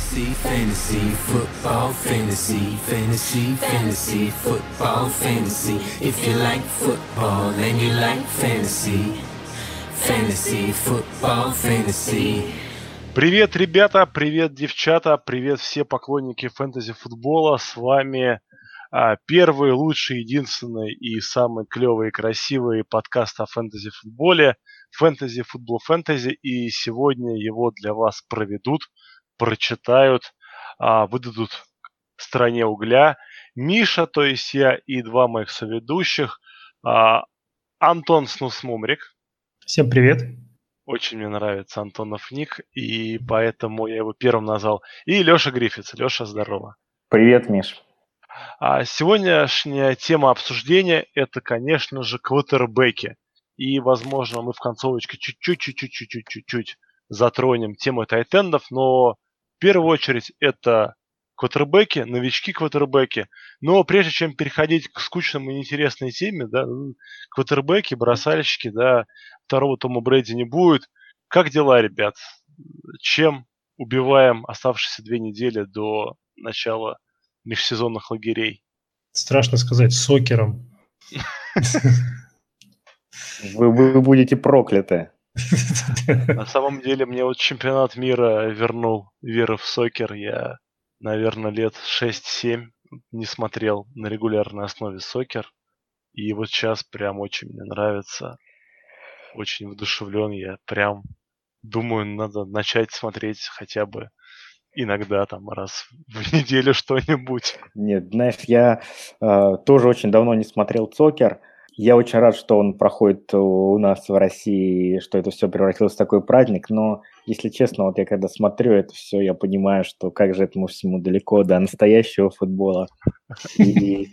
Fantasy, fantasy, football, fantasy, fantasy, fantasy, football, fantasy. If you like football and you like fantasy, fantasy, football, fantasy. Привет, ребята, привет, девчата, привет все поклонники фэнтези-футбола. С вами а, первый, лучший, единственный и самый клевый и красивый подкаст о фэнтези-футболе «Фэнтези, футбол, фэнтези». И сегодня его для вас проведут прочитают, а, выдадут стране угля. Миша, то есть я и два моих соведущих. А, Антон Снусмумрик. Всем привет. Очень мне нравится Антонов ник, и поэтому я его первым назвал. И Леша Гриффитс. Леша, здорово. Привет, Миш. А сегодняшняя тема обсуждения – это, конечно же, квотербеки. И, возможно, мы в концовочке чуть-чуть-чуть-чуть-чуть-чуть затронем тему тайтендов, но первую очередь это квотербеки, новички квотербеки. Но прежде чем переходить к скучным и неинтересной теме, да, ну, квотербеки, бросальщики, да, второго Тома Брэди не будет. Как дела, ребят? Чем убиваем оставшиеся две недели до начала межсезонных лагерей? Страшно сказать, сокером. Вы, вы будете прокляты. На самом деле, мне вот чемпионат мира вернул веру в сокер. Я, наверное, лет 6-7 не смотрел на регулярной основе сокер. И вот сейчас прям очень мне нравится. Очень вдушевлен я. Прям думаю, надо начать смотреть хотя бы иногда там раз в неделю что-нибудь. Нет, знаешь, я э, тоже очень давно не смотрел сокер. Я очень рад, что он проходит у нас в России, что это все превратилось в такой праздник, но, если честно, вот я когда смотрю это все, я понимаю, что как же этому всему далеко до настоящего футбола. И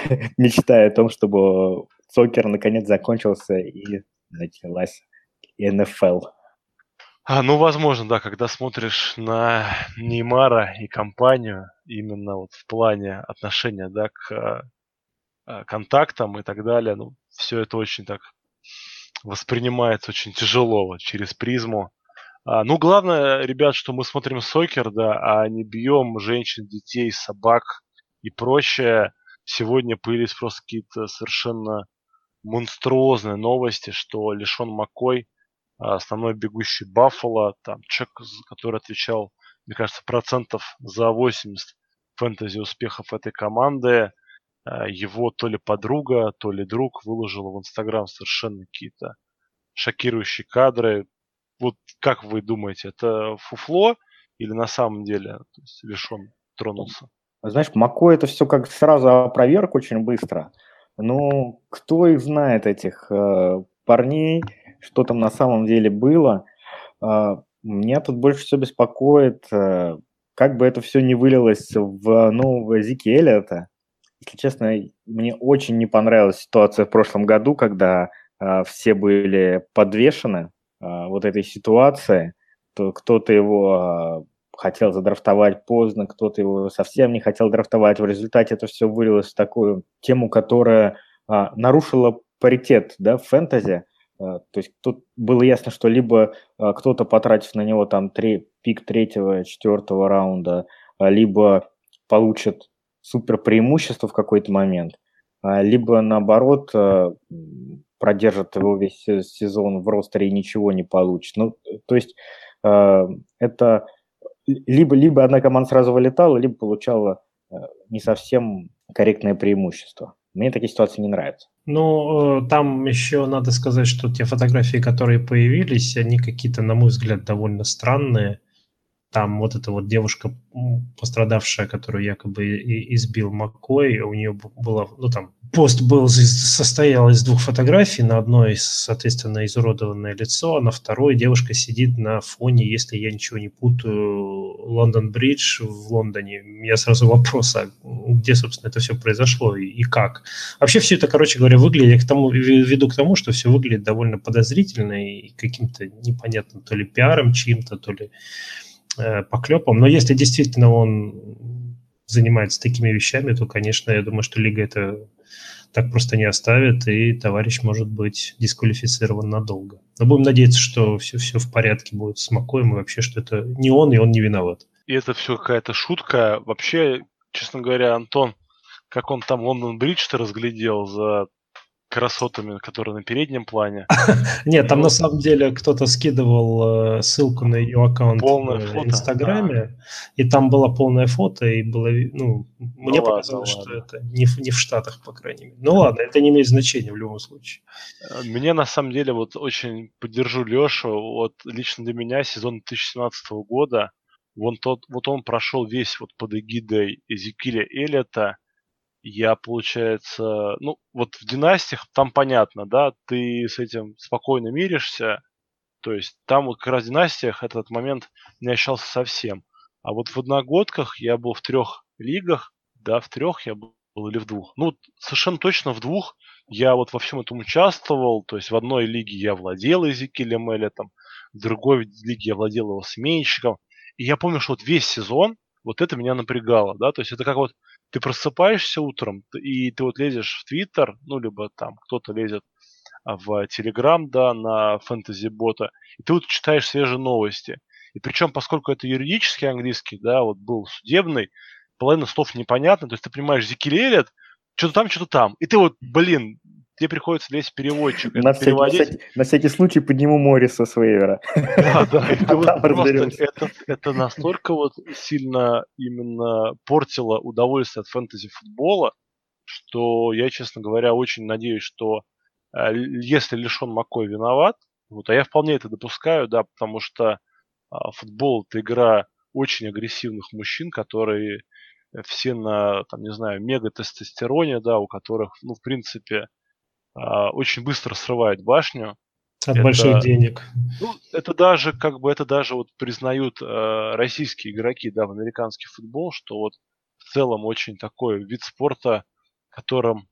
мечтаю о том, чтобы сокер наконец закончился и началась НФЛ. А, ну, возможно, да, когда смотришь на Неймара и компанию, именно вот в плане отношения, да, к Э, контактам и так далее. Ну, все это очень так воспринимается очень тяжело вот, через призму. А, ну, главное, ребят, что мы смотрим сокер, да, а не бьем женщин, детей, собак и прочее. Сегодня появились просто какие-то совершенно монструозные новости, что лишен Маккой, а, основной бегущий Баффало, там человек, который отвечал, мне кажется, процентов за 80 фэнтези успехов этой команды, Э, его то ли подруга, то ли друг выложила в Инстаграм совершенно какие-то шокирующие кадры. Вот как вы думаете, это фуфло или на самом деле есть, лишен тронулся? Знаешь, Мако это все как сразу опроверг очень быстро. Ну, кто их знает, этих э, парней, что там на самом деле было. Э, меня тут больше всего беспокоит, э, как бы это все не вылилось в нового Эллиота. Если честно, мне очень не понравилась ситуация в прошлом году, когда э, все были подвешены э, вот этой ситуации. То кто-то его э, хотел задрафтовать поздно, кто-то его совсем не хотел драфтовать. В результате это все вылилось в такую тему, которая э, нарушила паритет да, в фэнтези. То есть тут было ясно, что либо кто-то потратив на него там три, пик третьего, четвертого раунда, либо получит супер преимущество в какой-то момент, а, либо наоборот э, продержит его весь сезон в ростере и ничего не получит. Ну, то есть э, это либо, либо одна команда сразу вылетала, либо получала э, не совсем корректное преимущество. Мне такие ситуации не нравятся. Ну, там еще надо сказать, что те фотографии, которые появились, они какие-то, на мой взгляд, довольно странные там вот эта вот девушка пострадавшая, которую якобы избил Маккой, у нее было, ну там, пост был, состоял из двух фотографий, на одной, соответственно, изуродованное лицо, а на второй девушка сидит на фоне, если я ничего не путаю, Лондон Бридж в Лондоне. Меня сразу вопрос, а где, собственно, это все произошло и, и как? Вообще все это, короче говоря, выглядит, к тому, веду к тому, что все выглядит довольно подозрительно и каким-то непонятным то ли пиаром чьим-то, то ли поклепом. Но если действительно он занимается такими вещами, то, конечно, я думаю, что лига это так просто не оставит, и товарищ может быть дисквалифицирован надолго. Но будем надеяться, что все, все в порядке будет с Макоем, и вообще, что это не он, и он не виноват. И это все какая-то шутка. Вообще, честно говоря, Антон, как он там Лондон Бридж-то разглядел за красотами, которые на переднем плане. Нет, там на самом деле кто-то скидывал э, ссылку на ее аккаунт в Инстаграме, и там было полное фото, и было, ну, мне ну показалось, что это не в, Штатах, по крайней мере. Ну ладно, это не имеет значения в любом случае. Мне на самом деле вот очень поддержу Лешу, вот лично для меня сезон 2017 года, вон тот, вот он прошел весь вот под эгидой Эзекиля Эллиота, я, получается, ну, вот в династиях там понятно, да, ты с этим спокойно миришься, то есть там как раз в династиях этот момент не ощущался совсем. А вот в одногодках я был в трех лигах, да, в трех я был или в двух. Ну, совершенно точно в двух я вот во всем этом участвовал, то есть в одной лиге я владел Эзекилем Эллетом, в другой лиге я владел его сменщиком. И я помню, что вот весь сезон вот это меня напрягало, да, то есть это как вот ты просыпаешься утром, и ты вот лезешь в Твиттер, ну, либо там кто-то лезет а, в Телеграм, да, на фэнтези-бота, и ты вот читаешь свежие новости. И причем, поскольку это юридический английский, да, вот был судебный, половина слов непонятно, то есть ты понимаешь, зикелелет, что-то там, что-то там. И ты вот, блин, тебе приходится лезть переводчик. На всякий, всякий, на всякий случай подниму Морриса с вейвера. Да, да, это, вот просто, это, это настолько вот сильно именно портило удовольствие от фэнтези-футбола, что я, честно говоря, очень надеюсь, что э, если Лишон Маккой виноват, вот, а я вполне это допускаю, да, потому что а, футбол это игра очень агрессивных мужчин, которые все на, там, не знаю, мега-тестостероне, да, у которых, ну, в принципе, очень быстро срывает башню. От это, больших денег. Ну, это даже, как бы, это даже вот признают э, российские игроки, да, в американский футбол, что вот в целом очень такой вид спорта, которым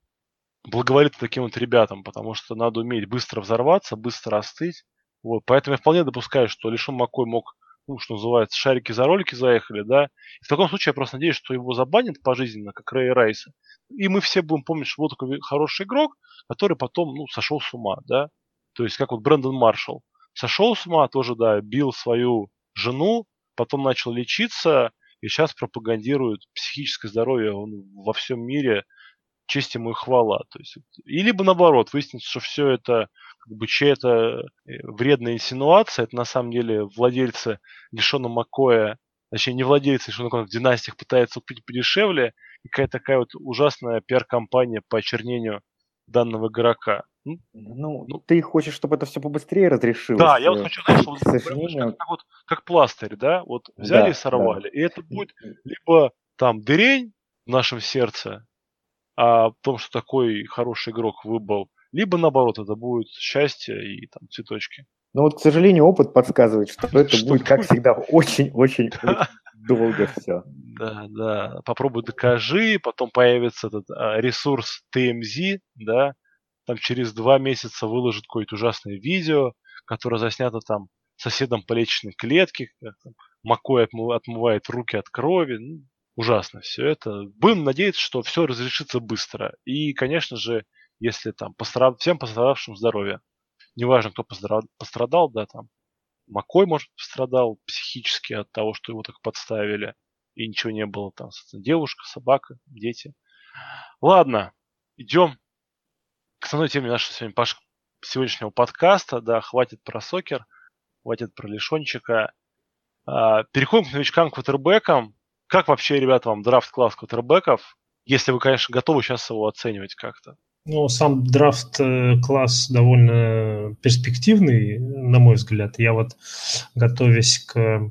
благоволит таким вот ребятам, потому что надо уметь быстро взорваться, быстро остыть. Вот, поэтому я вполне допускаю, что Лишон Макой мог, ну, что называется, шарики за ролики заехали, да. И в таком случае я просто надеюсь, что его забанят пожизненно, как Рэй Райса. И мы все будем помнить, что вот такой хороший игрок, который потом, ну, сошел с ума, да. То есть, как вот Брэндон Маршалл. Сошел с ума, тоже, да, бил свою жену, потом начал лечиться, и сейчас пропагандирует психическое здоровье он во всем мире, честь ему и хвала. То есть, и либо наоборот, выяснится, что все это как бы чья-то э, вредная инсинуация, это на самом деле владельцы Дешона Макоя, точнее не владельцы Дешона Макоя в династиях пытаются купить подешевле, и какая-то такая вот ужасная пиар-компания по очернению данного игрока. Ну, ну, ну, ты хочешь, чтобы это все побыстрее разрешилось? Да, я вот хочу, знаешь, вот, сожалению... как, вот, как пластырь, да, вот взяли да, и сорвали. Да. И это будет либо там дырень в нашем сердце, а о том, что такой хороший игрок выбыл, либо наоборот, это будет счастье и там цветочки. Ну вот, к сожалению, опыт подсказывает, что это будет, как всегда, очень-очень долго все. Да, да. Попробуй докажи, потом появится этот а, ресурс TMZ, да, там через два месяца выложит какое-то ужасное видео, которое заснято там соседом по личной клетке, как там, Макой отмывает руки от крови. Ну, ужасно все это. Будем надеяться, что все разрешится быстро. И, конечно же, если там постарав... всем пострадавшим здоровья. Неважно, кто пострадал, да, там, Макой, может, пострадал психически от того, что его так подставили, и ничего не было там, девушка, собака, дети. Ладно, идем к основной теме нашего сегодня, сегодняшнего подкаста, да, хватит про сокер, хватит про лишончика. А, переходим к новичкам, квотербекам. Как вообще, ребята, вам драфт-класс квотербеков? Если вы, конечно, готовы сейчас его оценивать как-то. Ну, сам драфт-класс э, довольно перспективный, на мой взгляд. Я вот, готовясь к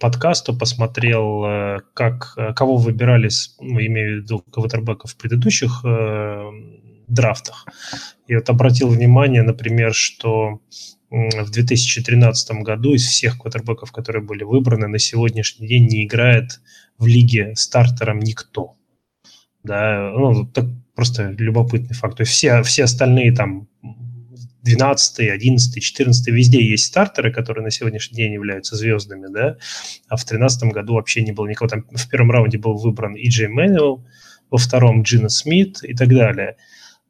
подкасту, посмотрел, э, как, э, кого выбирали, ну, имею в виду квотербеков в предыдущих э, драфтах. И вот обратил внимание, например, что в 2013 году из всех квотербеков, которые были выбраны, на сегодняшний день не играет в лиге стартером никто. Да, ну, так просто любопытный факт. То есть все, все остальные там 12, 11, 14, везде есть стартеры, которые на сегодняшний день являются звездами, да, а в 2013 году вообще не было никого. Там в первом раунде был выбран И. Джей Мэнуэлл, во втором Джина Смит и так далее,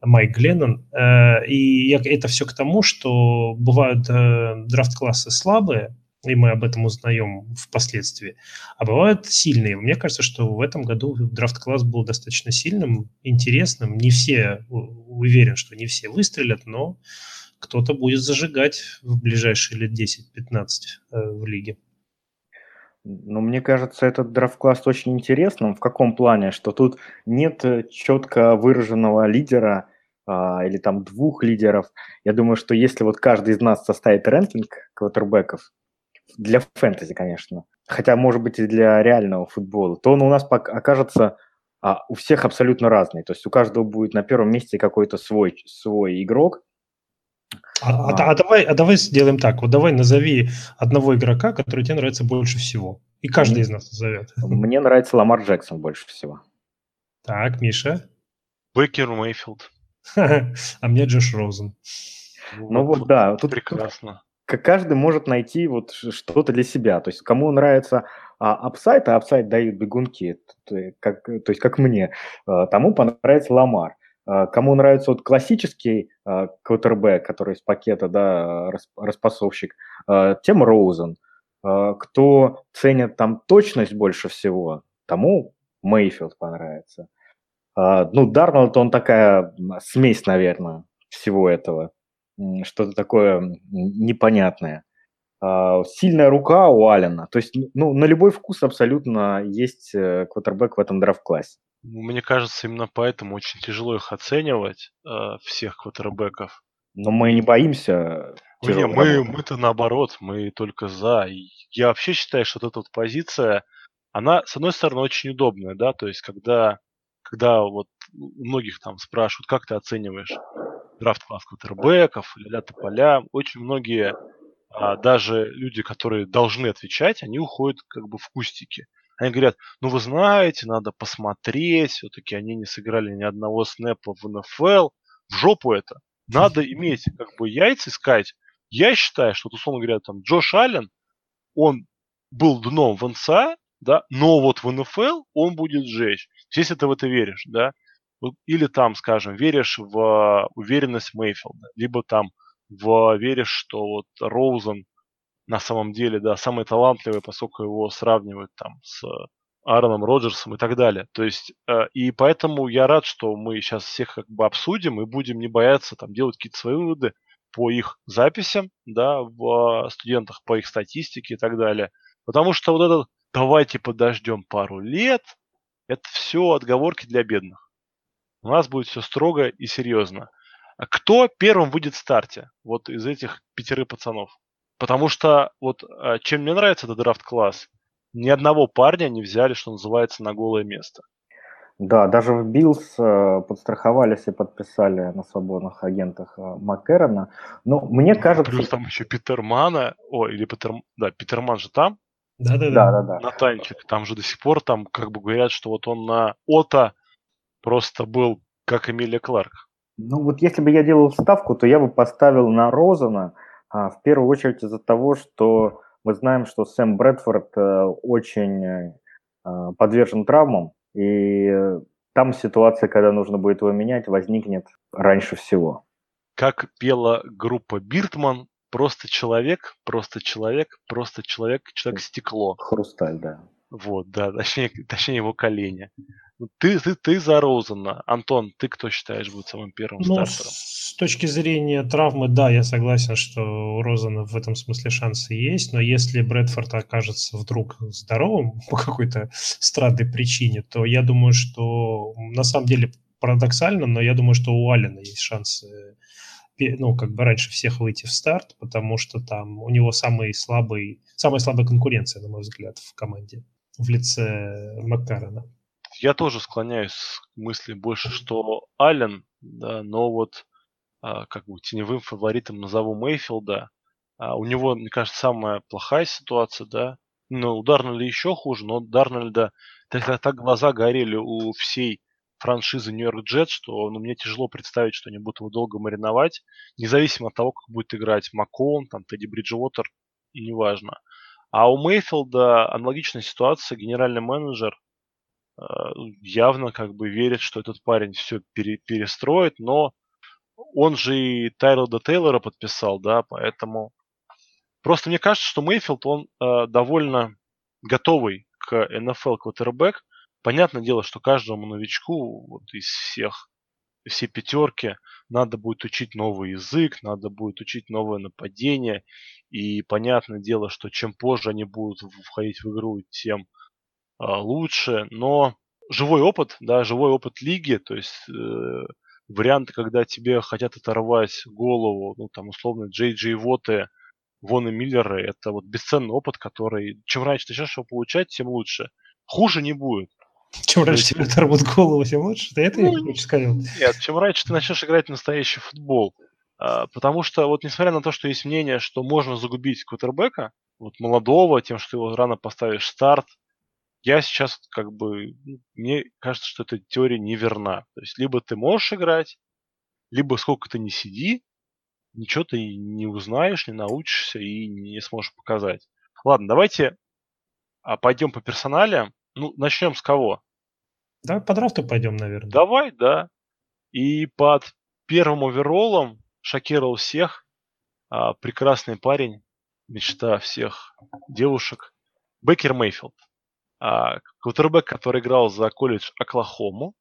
Майк Гленнон. Э, и это все к тому, что бывают э, драфт-классы слабые, и мы об этом узнаем впоследствии. А бывают сильные. Мне кажется, что в этом году драфт-класс был достаточно сильным, интересным. Не все, уверен, что не все выстрелят, но кто-то будет зажигать в ближайшие лет 10-15 э, в лиге. Ну, мне кажется, этот драфт-класс очень интересным. В каком плане? Что тут нет э, четко выраженного лидера а, или там двух лидеров. Я думаю, что если вот каждый из нас составит рэнкинг квотербеков, для фэнтези, конечно, хотя, может быть, и для реального футбола, то он у нас окажется а, у всех абсолютно разный. То есть у каждого будет на первом месте какой-то свой, свой игрок, а, а, а, давай, а давай сделаем так. Вот давай назови одного игрока, который тебе нравится больше всего. И каждый мне, из нас назовет. Мне нравится Ламар Джексон больше всего. Так, Миша. Бекер Мейфилд. А мне Джош Розен. Ну вот, да. Тут прекрасно. Каждый может найти вот что-то для себя. То есть кому нравится а, апсайт, а апсайт дают бегунки, то, как, то есть как мне, а, тому понравится Ламар. А, кому нравится вот классический а, квотербек, который из пакета, да, распасовщик, тем Роузен. Кто ценит там точность больше всего, тому Мейфилд понравится. Ну, Дарнольд, он такая смесь, наверное, всего этого. Что-то такое непонятное. Сильная рука у Алина. То есть, ну, на любой вкус абсолютно есть э, квотербек в этом драфт-классе. Мне кажется, именно поэтому очень тяжело их оценивать, э, всех квотербеков. Но мы не боимся. Не, мы, мы-то наоборот, мы только за. И я вообще считаю, что вот эта вот позиция, она, с одной стороны, очень удобная, да, то есть когда, когда вот многих там спрашивают, как ты оцениваешь драфт класс квотербеков, ля поля, очень многие, а, даже люди, которые должны отвечать, они уходят как бы в кустики. Они говорят, ну вы знаете, надо посмотреть, все-таки они не сыграли ни одного снэпа в НФЛ. В жопу это. Надо иметь как бы яйца искать. Я считаю, что, условно говоря, там Джош Аллен, он был дном в НСА, да, но вот в НФЛ он будет сжечь. Если ты в это веришь, да, или там, скажем, веришь в уверенность Мейфилда, либо там в, веришь, что вот Роузен на самом деле, да, самый талантливый, поскольку его сравнивают там с Аароном Роджерсом и так далее. То есть, э, и поэтому я рад, что мы сейчас всех как бы обсудим и будем не бояться там делать какие-то свои выводы по их записям, да, в студентах, по их статистике и так далее. Потому что вот этот «давайте подождем пару лет» это все отговорки для бедных. У нас будет все строго и серьезно. А кто первым выйдет в старте? Вот из этих пятерых пацанов. Потому что вот а, чем мне нравится этот драфт-класс, ни одного парня не взяли, что называется, на голое место. Да, даже в Биллс э, подстраховались и подписали на свободных агентах э, Маккерона. Но мне ну, кажется... Плюс там еще Питермана, о, или Питер... Да, Питерман же там. Да-да-да. да, Натанчик, там же до сих пор там как бы говорят, что вот он на Ота просто был как Эмилия Кларк. Ну вот если бы я делал ставку, то я бы поставил на Розана, а, в первую очередь из-за того, что мы знаем, что Сэм Брэдфорд э, очень э, а, подвержен травмам, и там ситуация, когда нужно будет его менять, возникнет раньше всего. Как пела группа Биртман, просто человек, просто человек, просто человек, человек-стекло. Хрусталь, да. Вот, да, точнее, точнее его колени. Ну, ты, ты, ты за Розена. Антон, ты кто считаешь будет самым первым ну, стартером? С точки зрения травмы, да, я согласен, что у Розена в этом смысле шансы есть, но если Брэдфорд окажется вдруг здоровым по какой-то странной причине, то я думаю, что на самом деле парадоксально, но я думаю, что у Алина есть шансы ну, как бы раньше всех выйти в старт, потому что там у него самый слабый, самая слабая конкуренция, на мой взгляд, в команде в лице Маккарена я тоже склоняюсь к мысли больше, что Аллен, да, но вот а, как бы теневым фаворитом назову Мейфилда. А, у него, мне кажется, самая плохая ситуация, да. Ну, у Дарнольда еще хуже, но Дарнольда так, так глаза горели у всей франшизы Нью-Йорк Джет, что ну, мне тяжело представить, что они будут его долго мариновать, независимо от того, как будет играть Макон, там, Тедди Бриджвотер, и неважно. А у Мейфилда аналогичная ситуация, генеральный менеджер, явно как бы верит, что этот парень все пере, перестроит, но он же и Тайлда Тейлора подписал, да, поэтому Просто мне кажется, что Мейфилд, он э, довольно готовый к НФЛ квотербек. Понятное дело, что каждому новичку вот из всех, все пятерки надо будет учить новый язык, надо будет учить новое нападение. И понятное дело, что чем позже они будут входить в игру, тем э, лучше. Но живой опыт, да, живой опыт лиги, то есть э, варианты, когда тебе хотят оторвать голову, ну, там, условно, Джей Джей Воты, Вон и Миллеры, это вот бесценный опыт, который, чем раньше начнешь его получать, тем лучше. Хуже не будет. Чем раньше тебе оторвут голову, тем лучше? Ты это ну, хочешь сказать? Нет, чем раньше ты начнешь играть в настоящий футбол. А, потому что, вот несмотря на то, что есть мнение, что можно загубить квотербека, вот молодого, тем, что его рано поставишь старт, я сейчас как бы, ну, мне кажется, что эта теория неверна. То есть либо ты можешь играть, либо сколько ты не сиди, ничего ты не узнаешь, не научишься и не сможешь показать. Ладно, давайте а, пойдем по персонале. Ну, начнем с кого? Давай по драфту пойдем, наверное. Давай, да. И под первым овероллом шокировал всех а, прекрасный парень, мечта всех девушек, Бекер Мейфилд квотербек, который играл за колледж Оклахому.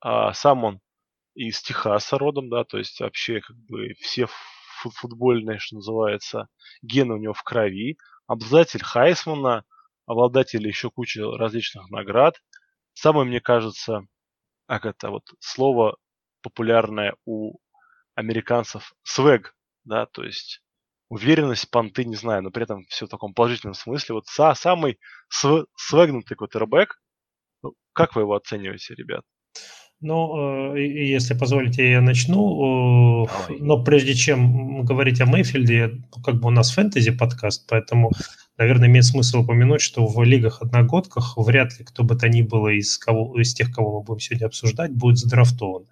А, сам он из Техаса родом, да, то есть вообще как бы все футбольные, что называется, гены у него в крови. Обладатель Хайсмана, обладатель еще кучи различных наград. Самое, мне кажется, как это вот слово популярное у американцев, свег, да, то есть уверенность, понты, не знаю, но при этом все в таком положительном смысле. Вот са, самый св, свегнутый квотербек, ну, как вы его оцениваете, ребят? Ну, э, если позволите, я начну. Давай. Но прежде чем говорить о Мейфилде, как бы у нас фэнтези подкаст, поэтому, наверное, имеет смысл упомянуть, что в лигах-одногодках вряд ли кто бы то ни было из, кого, из тех, кого мы будем сегодня обсуждать, будет задрафтован.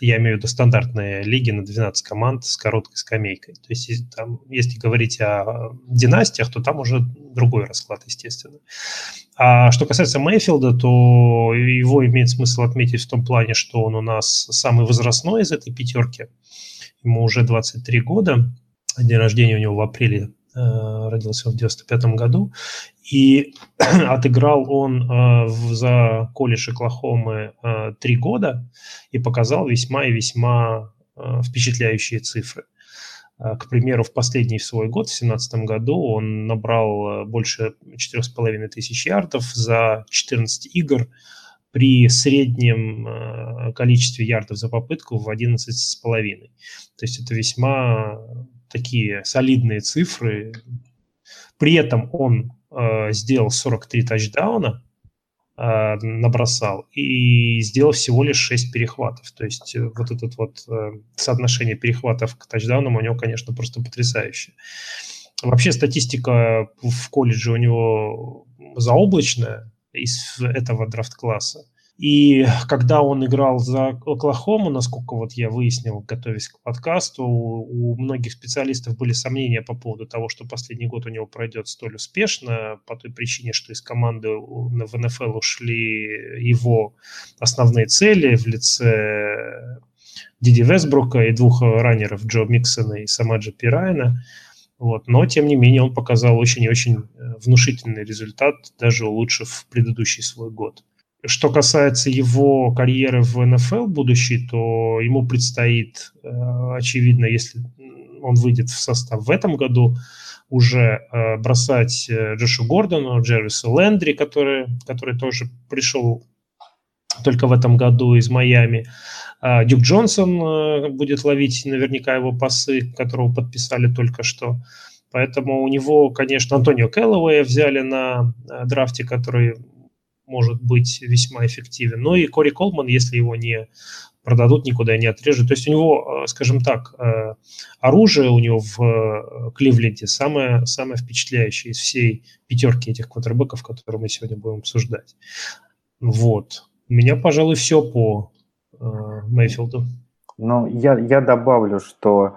Я имею в виду стандартные лиги на 12 команд с короткой скамейкой. То есть, там, если говорить о династиях, то там уже другой расклад, естественно. А что касается Мейфилда, то его имеет смысл отметить в том плане, что он у нас самый возрастной из этой пятерки. Ему уже 23 года. День рождения у него в апреле Э, родился в 95 году, и отыграл он э, за колледж Оклахомы э, три года и показал весьма и весьма впечатляющие цифры. К примеру, в последний свой год, в 2017 году, он набрал больше 4,5 тысяч ярдов за 14 игр при среднем количестве ярдов за попытку в 11,5. То есть это весьма такие солидные цифры. При этом он э, сделал 43 тачдауна, э, набросал и сделал всего лишь 6 перехватов. То есть э, вот это вот э, соотношение перехватов к тачдаунам у него, конечно, просто потрясающее. Вообще статистика в колледже у него заоблачная из этого драфт-класса. И когда он играл за Оклахому, насколько вот я выяснил, готовясь к подкасту, у многих специалистов были сомнения по поводу того, что последний год у него пройдет столь успешно, по той причине, что из команды в НФЛ ушли его основные цели в лице Диди Весбрука и двух раннеров Джо Миксона и Самаджа Пирайна. Вот. Но, тем не менее, он показал очень и очень э, внушительный результат, даже улучшив предыдущий свой год. Что касается его карьеры в НФЛ будущей, то ему предстоит, э, очевидно, если он выйдет в состав в этом году, уже э, бросать э, Джошу Гордону, Джервису Лендри, который, который тоже пришел только в этом году из Майами. А Дюк Джонсон будет ловить наверняка его пасы, которого подписали только что. Поэтому у него, конечно, Антонио Кэллоуэя взяли на драфте, который может быть весьма эффективен. Но и Кори Колман, если его не продадут никуда не отрежут. То есть у него, э, скажем так, э, оружие у него в э, Кливленде самое, самое впечатляющее из всей пятерки этих квотербеков, которые мы сегодня будем обсуждать. Вот. У меня, пожалуй, все по Мейфилду. Ну, я, я добавлю, что,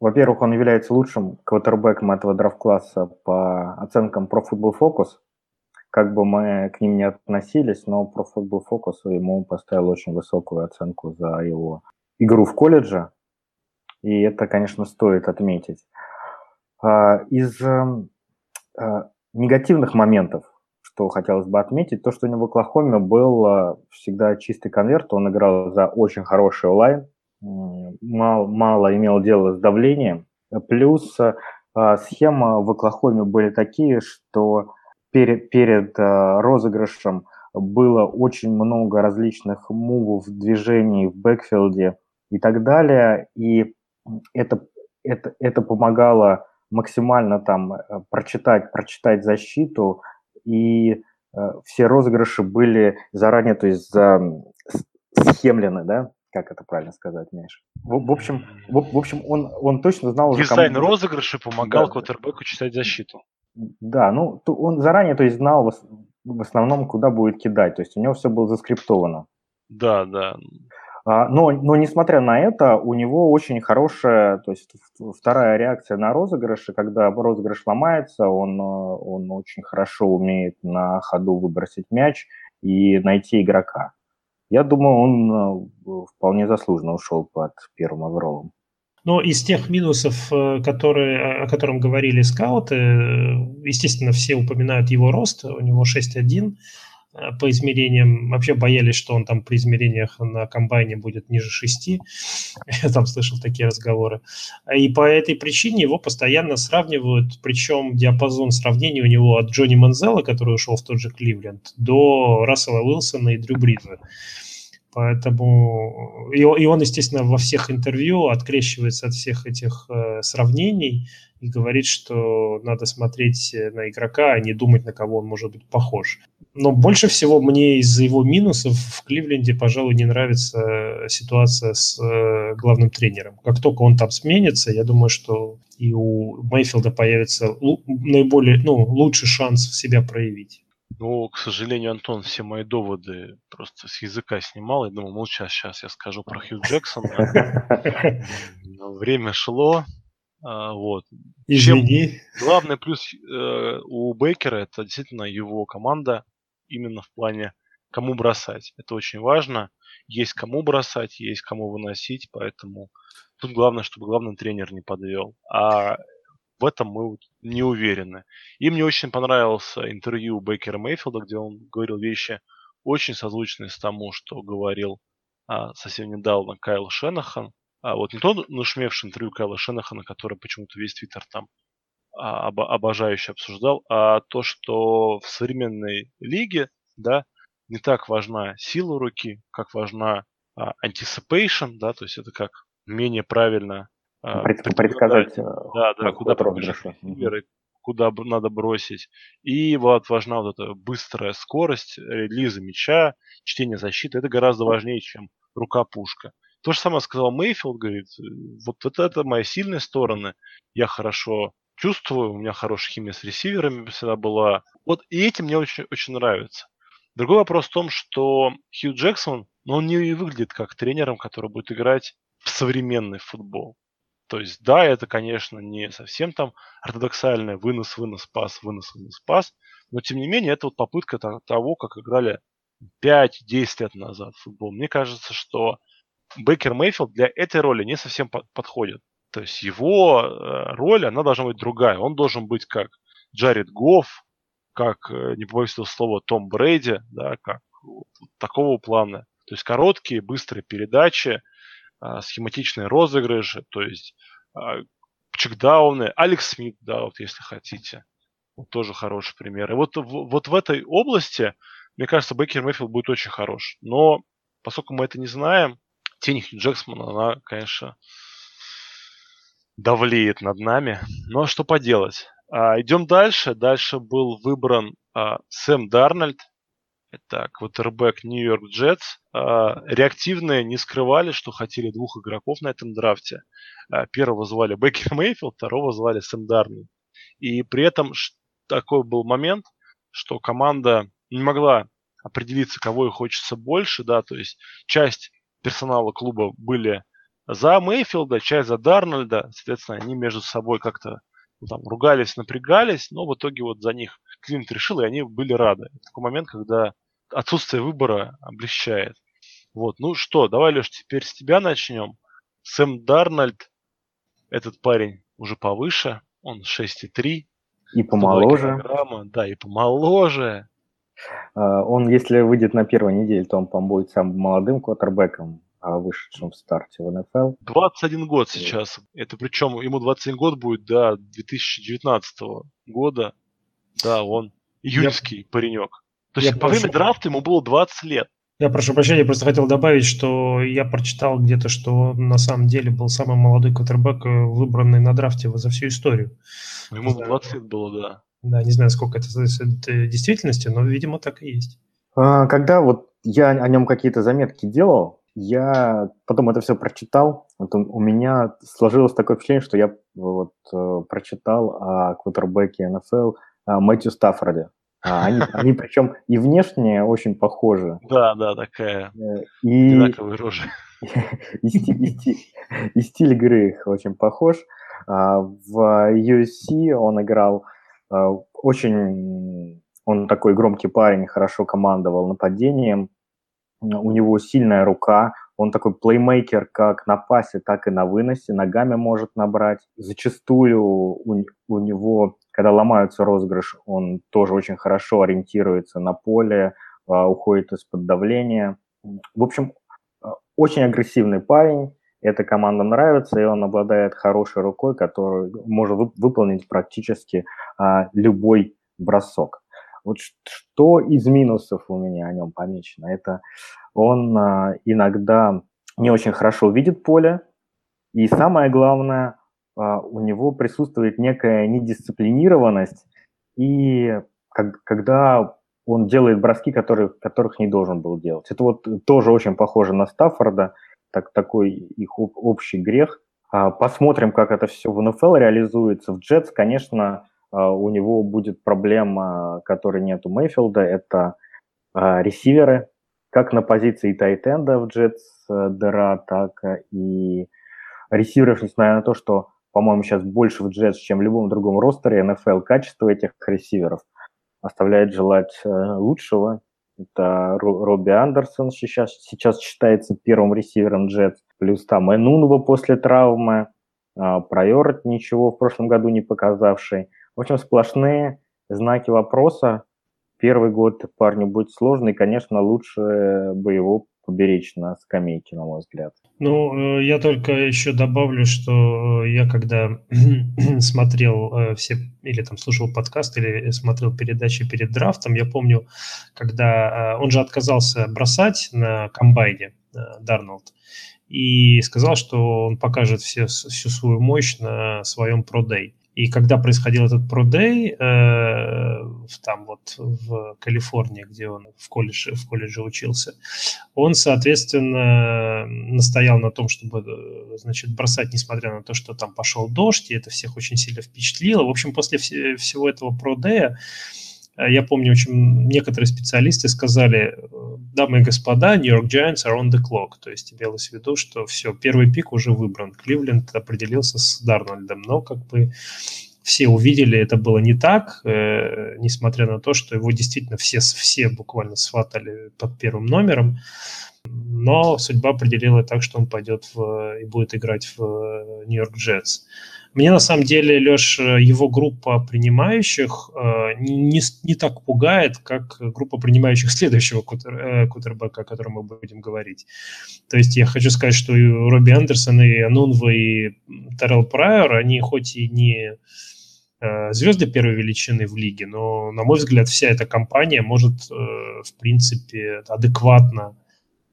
во-первых, он является лучшим квотербеком этого драфт-класса по оценкам Pro Football Focus – как бы мы к ним не относились, но про Football Focus ему поставил очень высокую оценку за его игру в колледже. И это, конечно, стоит отметить. А, из эм, а, негативных моментов, что хотелось бы отметить, то, что у него в Оклахоме был а, всегда чистый конверт, он играл за очень хороший онлайн, мало, мало имел дело с давлением, плюс схема в Оклахоме были такие, что перед, перед розыгрышем было очень много различных мувов, движений в бэкфилде и так далее, и это, это, это помогало максимально там э, прочитать, прочитать защиту, и э, все розыгрыши были заранее, то есть за, схемлены, да, как это правильно сказать, Миш? В, в общем, в, в общем, он, он точно знал уже... Дизайн кому... розыгрыша помогал да. квотербеку читать защиту. Да, ну, он заранее, то есть знал в, основном, куда будет кидать, то есть у него все было заскриптовано. Да, да. А, но, но несмотря на это, у него очень хорошая, то есть вторая реакция на розыгрыши, когда розыгрыш ломается, он, э, он очень хорошо умеет на ходу выбросить мяч и найти игрока. Я думаю, он э, вполне заслуженно ушел под первым оверолом. Но из тех минусов, э, которые, о котором говорили скауты, естественно, все упоминают его рост, у него 6'1", Э, по измерениям. Вообще боялись, что он там при измерениях на комбайне будет ниже 6. Я там слышал такие разговоры. И по этой причине его постоянно сравнивают, причем диапазон сравнений у него от Джонни Манзела, который ушел в тот же Кливленд, до Рассела Уилсона и Дрю Бриза. Поэтому и, и он, естественно, во всех интервью открещивается от всех этих э, сравнений и говорит, что надо смотреть на игрока, а не думать, на кого он может быть похож. Но больше всего мне из-за его минусов в Кливленде, пожалуй, не нравится ситуация с э, главным тренером. Как только он там сменится, я думаю, что и у Мейфилда появится наиболее, ну, лучший шанс себя проявить. Ну, к сожалению, Антон все мои доводы просто с языка снимал. Я думал, ну сейчас, сейчас я скажу про Хью Джексона. Время шло. А, вот. Извини. Чем главный плюс э, у Бейкера это действительно его команда именно в плане кому бросать. Это очень важно. Есть кому бросать, есть кому выносить, поэтому тут главное, чтобы главный тренер не подвел. А в этом мы не уверены. И мне очень понравилось интервью Бейкера Мейфилда, где он говорил вещи очень созвучные с тому, что говорил а, совсем недавно Кайл Шенахан. А вот не то нашумевшее интервью Кайла Шенахана, который почему-то весь твиттер там а, об, обожающе обсуждал, а то, что в современной лиге, да, не так важна сила руки, как важна а, anticipation, да, то есть это как менее правильно а, предсказать, э, да, да, куда пробежать куда надо бросить. И вот важна вот эта быстрая скорость релиза мяча, чтение защиты. Это гораздо важнее, чем рука-пушка. То же самое сказал Мейфилд, говорит, вот это, это мои сильные стороны. Я хорошо чувствую, у меня хорошая химия с ресиверами всегда была. Вот и этим мне очень, очень нравится. Другой вопрос в том, что Хью Джексон, ну, он не выглядит как тренером, который будет играть в современный футбол. То есть, да, это, конечно, не совсем там ортодоксальный вынос, вынос, пас, вынос, вынос, пас, но, тем не менее, это вот попытка того, как играли 5-10 лет назад в футбол. Мне кажется, что Бейкер Мейфилд для этой роли не совсем подходит. То есть его э, роль, она должна быть другая. Он должен быть как Джаред Гофф, как, э, не побоюсь этого слова, Том Брейди, да, как вот, такого плана. То есть короткие, быстрые передачи, а, схематичные розыгрыши, то есть а, чекдауны, Алекс Смит, да, вот если хотите. Вот тоже хороший пример. И вот, вот в этой области, мне кажется, Бейкер Мэйфилд будет очень хорош. Но поскольку мы это не знаем, тень Джексмана, она, конечно, давлеет над нами. Но что поделать. А, идем дальше. Дальше был выбран а, Сэм Дарнольд. Это квотербек Нью-Йорк Джетс. Реактивные не скрывали, что хотели двух игроков на этом драфте. А, первого звали Бекер Мейфилд, второго звали Сэм Дарнольд. И при этом такой был момент, что команда не могла определиться, кого ей хочется больше, да, то есть часть персонала клуба были за Мейфилда, часть за Дарнольда. Соответственно, они между собой как-то ну, там, ругались, напрягались, но в итоге вот за них Клинт решил, и они были рады. Такой момент, когда отсутствие выбора облегчает. Вот, ну что, давай, Леш, теперь с тебя начнем. Сэм Дарнольд, этот парень уже повыше, он 6,3. И помоложе. Да, и помоложе. А, он, если выйдет на первой неделе, то он, по-моему, будет самым молодым квотербеком, а вышедшим в старте в НФЛ. 21 год сейчас. Это причем ему 21 год будет до 2019 года. Да, он июньский Я... паренек. То есть Я по прошу... время драфта ему было 20 лет. Я прошу прощения, просто хотел добавить, что я прочитал где-то, что он на самом деле был самый молодой квотербек, э, выбранный на драфте за всю историю. Ему 20 лет было, да. Да, не знаю, сколько это соответствует действительности, но, видимо, так и есть. А, когда вот я о нем какие-то заметки делал, я потом это все прочитал. Вот у меня сложилось такое впечатление, что я вот э, прочитал о квотербеке НФЛ Мэтью Стаффорде. А они, они причем и внешне очень похожи. Да, да, такая э, и, одинаковая рожа. И стиль, и, стиль, и стиль игры их очень похож. А, в USC он играл очень... Он такой громкий парень, хорошо командовал нападением. У него сильная рука, он такой плеймейкер как на пасе, так и на выносе, ногами может набрать. Зачастую у, у него когда ломаются розыгрыш, он тоже очень хорошо ориентируется на поле, а, уходит из-под давления. В общем, а, очень агрессивный парень, эта команда нравится, и он обладает хорошей рукой, который может выполнить практически а, любой бросок. Вот что из минусов у меня о нем помечено? Это он иногда не очень хорошо видит поле, и самое главное, а, у него присутствует некая недисциплинированность, и когда он делает броски, которые, которых не должен был делать. Это вот тоже очень похоже на Стаффорда, так, такой их общий грех. А, посмотрим, как это все в НФЛ реализуется. В Джетс, конечно, а, у него будет проблема, которой нет у Мейфилда, это ресиверы, как на позиции тайтенда в Джетс э, дыра, так и ресиверов, несмотря на то, что по-моему, сейчас больше в Джетс, чем в любом другом ростере НФЛ. Качество этих ресиверов оставляет желать э, лучшего. Это Робби Андерсон сейчас, сейчас считается первым ресивером Джетс. Плюс там Энунова после травмы. А, Прайорт ничего в прошлом году не показавший. В общем, сплошные знаки вопроса. Первый год парню будет сложный. Конечно, лучше бы его поберечь на скамейке, на мой взгляд. Ну, э, я только еще добавлю, что э, я когда смотрел э, все, или там слушал подкаст, или смотрел передачи перед драфтом, я помню, когда он же отказался бросать на комбайне, Дарнолд, и сказал, что он покажет все, всю свою мощь на своем продей. И когда происходил этот продей, э, там вот в Калифорнии, где он в колледже, в колледже учился, он, соответственно, настоял на том, чтобы, значит, бросать, несмотря на то, что там пошел дождь, и это всех очень сильно впечатлило. В общем, после всего этого продея Э, я помню, очень некоторые специалисты сказали, дамы и господа, York Giants are on the clock. То есть имелось в виду, что все, первый пик уже выбран. Кливленд определился с Дарнольдом, но как бы все увидели, это было не так, э, несмотря на то, что его действительно все, все буквально сватали под первым номером. Но судьба определила так, что он пойдет в, и будет играть в Нью-Йорк э, Джетс. Мне на самом деле, Леш, его группа принимающих э, не, не так пугает, как группа принимающих следующего кутер, э, кутербека, о котором мы будем говорить. То есть я хочу сказать, что и Робби Андерсон, и Анунва, и Террел Прайор, они хоть и не э, звезды первой величины в лиге, но, на мой взгляд, вся эта компания может, э, в принципе, адекватно Э,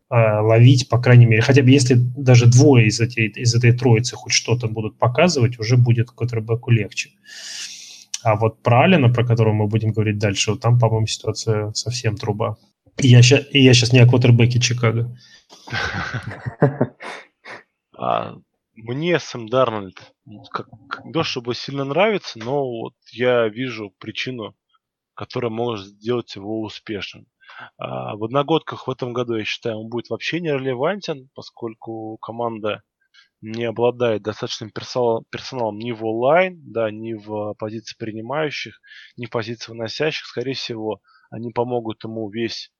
ловить, по крайней мере, хотя бы если даже двое из этой, из этой троицы хоть что-то будут показывать, уже будет квотербеку легче. А вот про Алина, про которого мы будем говорить дальше, вот там, по-моему, ситуация совсем труба. И я, ща, и я сейчас не о квотербеке Чикаго. А, мне Сэм Дарнольд как то, чтобы сильно нравится, но вот я вижу причину, которая может сделать его успешным. А в одногодках в этом году, я считаю, он будет вообще не релевантен, поскольку команда не обладает достаточным персоналом, ни в онлайн, да, ни в позиции принимающих, ни в позиции выносящих. Скорее всего, они помогут ему весь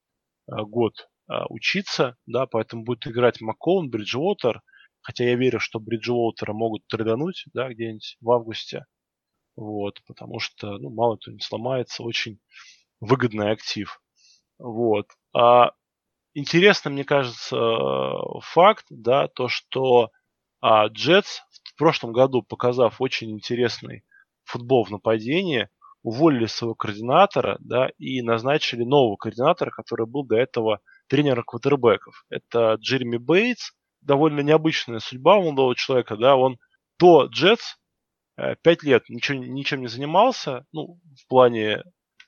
а, год а, учиться, да, поэтому будет играть Маккоун, Бриджвотер, хотя я верю, что Бриджвотера могут трейдануть, да, где-нибудь в августе. вот, потому что, ну, мало кто не сломается, очень выгодный актив. Вот. А интересно, мне кажется, факт, да, то, что а, Джетс в прошлом году, показав очень интересный футбол в нападении, уволили своего координатора, да, и назначили нового координатора, который был до этого тренером квотербеков. Это Джереми Бейтс, довольно необычная судьба у молодого человека, да, он до Джетс э, пять лет ничего, ничем не занимался, ну, в плане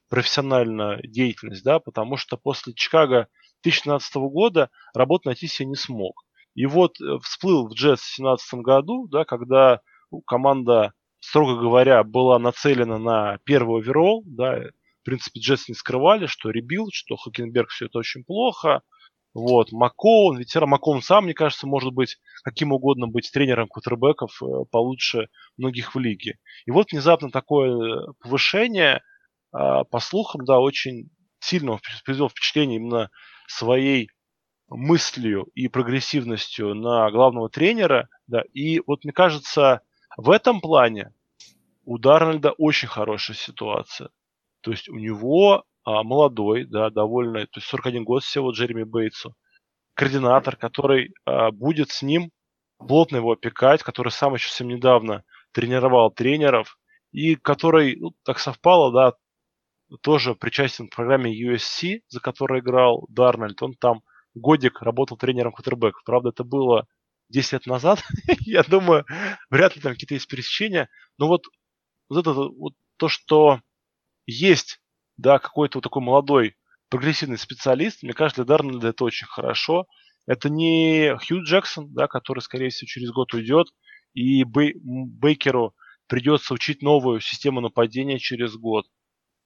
профессиональной деятельности, да, потому что после Чикаго 2017 года работу найти себе не смог. И вот э, всплыл в Джетс в 2017 году, да, когда команда, строго говоря, была нацелена на первый оверолл, да, в принципе, Джетс не скрывали, что ребил, что Хокенберг все это очень плохо, вот, Макоун, ветеран Макоун сам, мне кажется, может быть каким угодно быть тренером кутербеков э, получше многих в лиге. И вот внезапно такое э, повышение, по слухам, да, очень сильно произвел впечатление именно своей мыслью и прогрессивностью на главного тренера. Да, и вот мне кажется, в этом плане у Дарнольда очень хорошая ситуация. То есть у него а, молодой, да, довольно, то есть 41 год всего Джереми Бейтсу, координатор, который а, будет с ним плотно его опекать, который сам еще совсем недавно тренировал тренеров, и который, ну, так совпало, да, тоже причастен к программе USC, за которой играл Дарнольд. Он там годик работал тренером квотербеков. Правда, это было 10 лет назад. Я думаю, вряд ли там какие-то есть пересечения. Но вот, вот это вот то, что есть да, какой-то вот такой молодой прогрессивный специалист, мне кажется, для Дарнольда это очень хорошо. Это не Хью Джексон, да, который, скорее всего, через год уйдет, и Бей, Бейкеру придется учить новую систему нападения через год.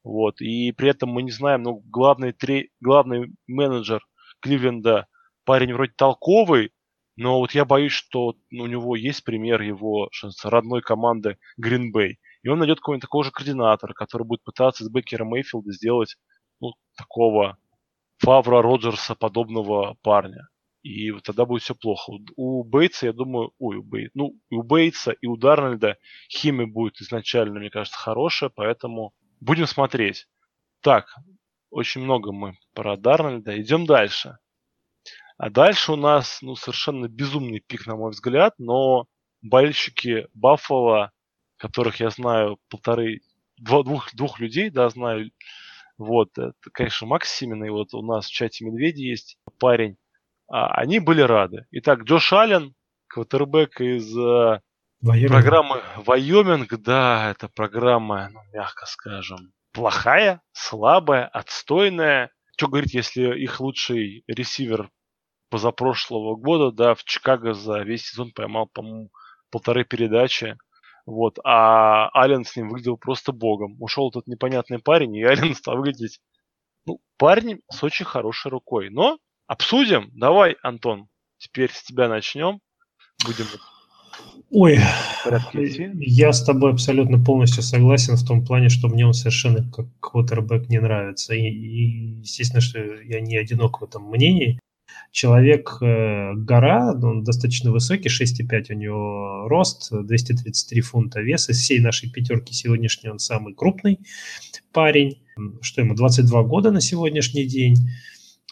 Вот. И при этом мы не знаем, ну, главный, тре... главный менеджер Кливленда парень вроде толковый, но вот я боюсь, что у него есть пример его родной команды Bay. И он найдет какого-нибудь такого же координатора, который будет пытаться с Беккера Мейфилда сделать ну, такого Фавра Роджерса подобного парня. И вот тогда будет все плохо. У Бейтса, я думаю, ой, у Бейт, ну, у Бейтса, и у Дарнольда химия будет изначально, мне кажется, хорошая, поэтому будем смотреть. Так, очень много мы про Дарнольда. Идем дальше. А дальше у нас ну, совершенно безумный пик, на мой взгляд, но болельщики Баффала, которых я знаю полторы, двух, двух людей, да, знаю, вот, это, конечно, Макс и вот у нас в чате Медведи есть парень, а, они были рады. Итак, Джош Аллен, квотербек из э, программы Вайоминг, да, это программа, ну, мягко скажем, плохая, слабая, отстойная. Что говорить, если их лучший ресивер позапрошлого года, да, в Чикаго за весь сезон поймал, по-моему, полторы передачи. Вот, а Ален с ним выглядел просто богом. Ушел этот непонятный парень, и Ален стал выглядеть, ну, парень с очень хорошей рукой. Но обсудим. Давай, Антон, теперь с тебя начнем. Будем Ой, я с тобой абсолютно полностью согласен в том плане, что мне он совершенно как квотербек не нравится. И, и естественно, что я не одинок в этом мнении. Человек э, гора, он достаточно высокий, 6,5 у него рост, 233 фунта веса. Из всей нашей пятерки сегодняшней он самый крупный парень. Что ему, 22 года на сегодняшний день.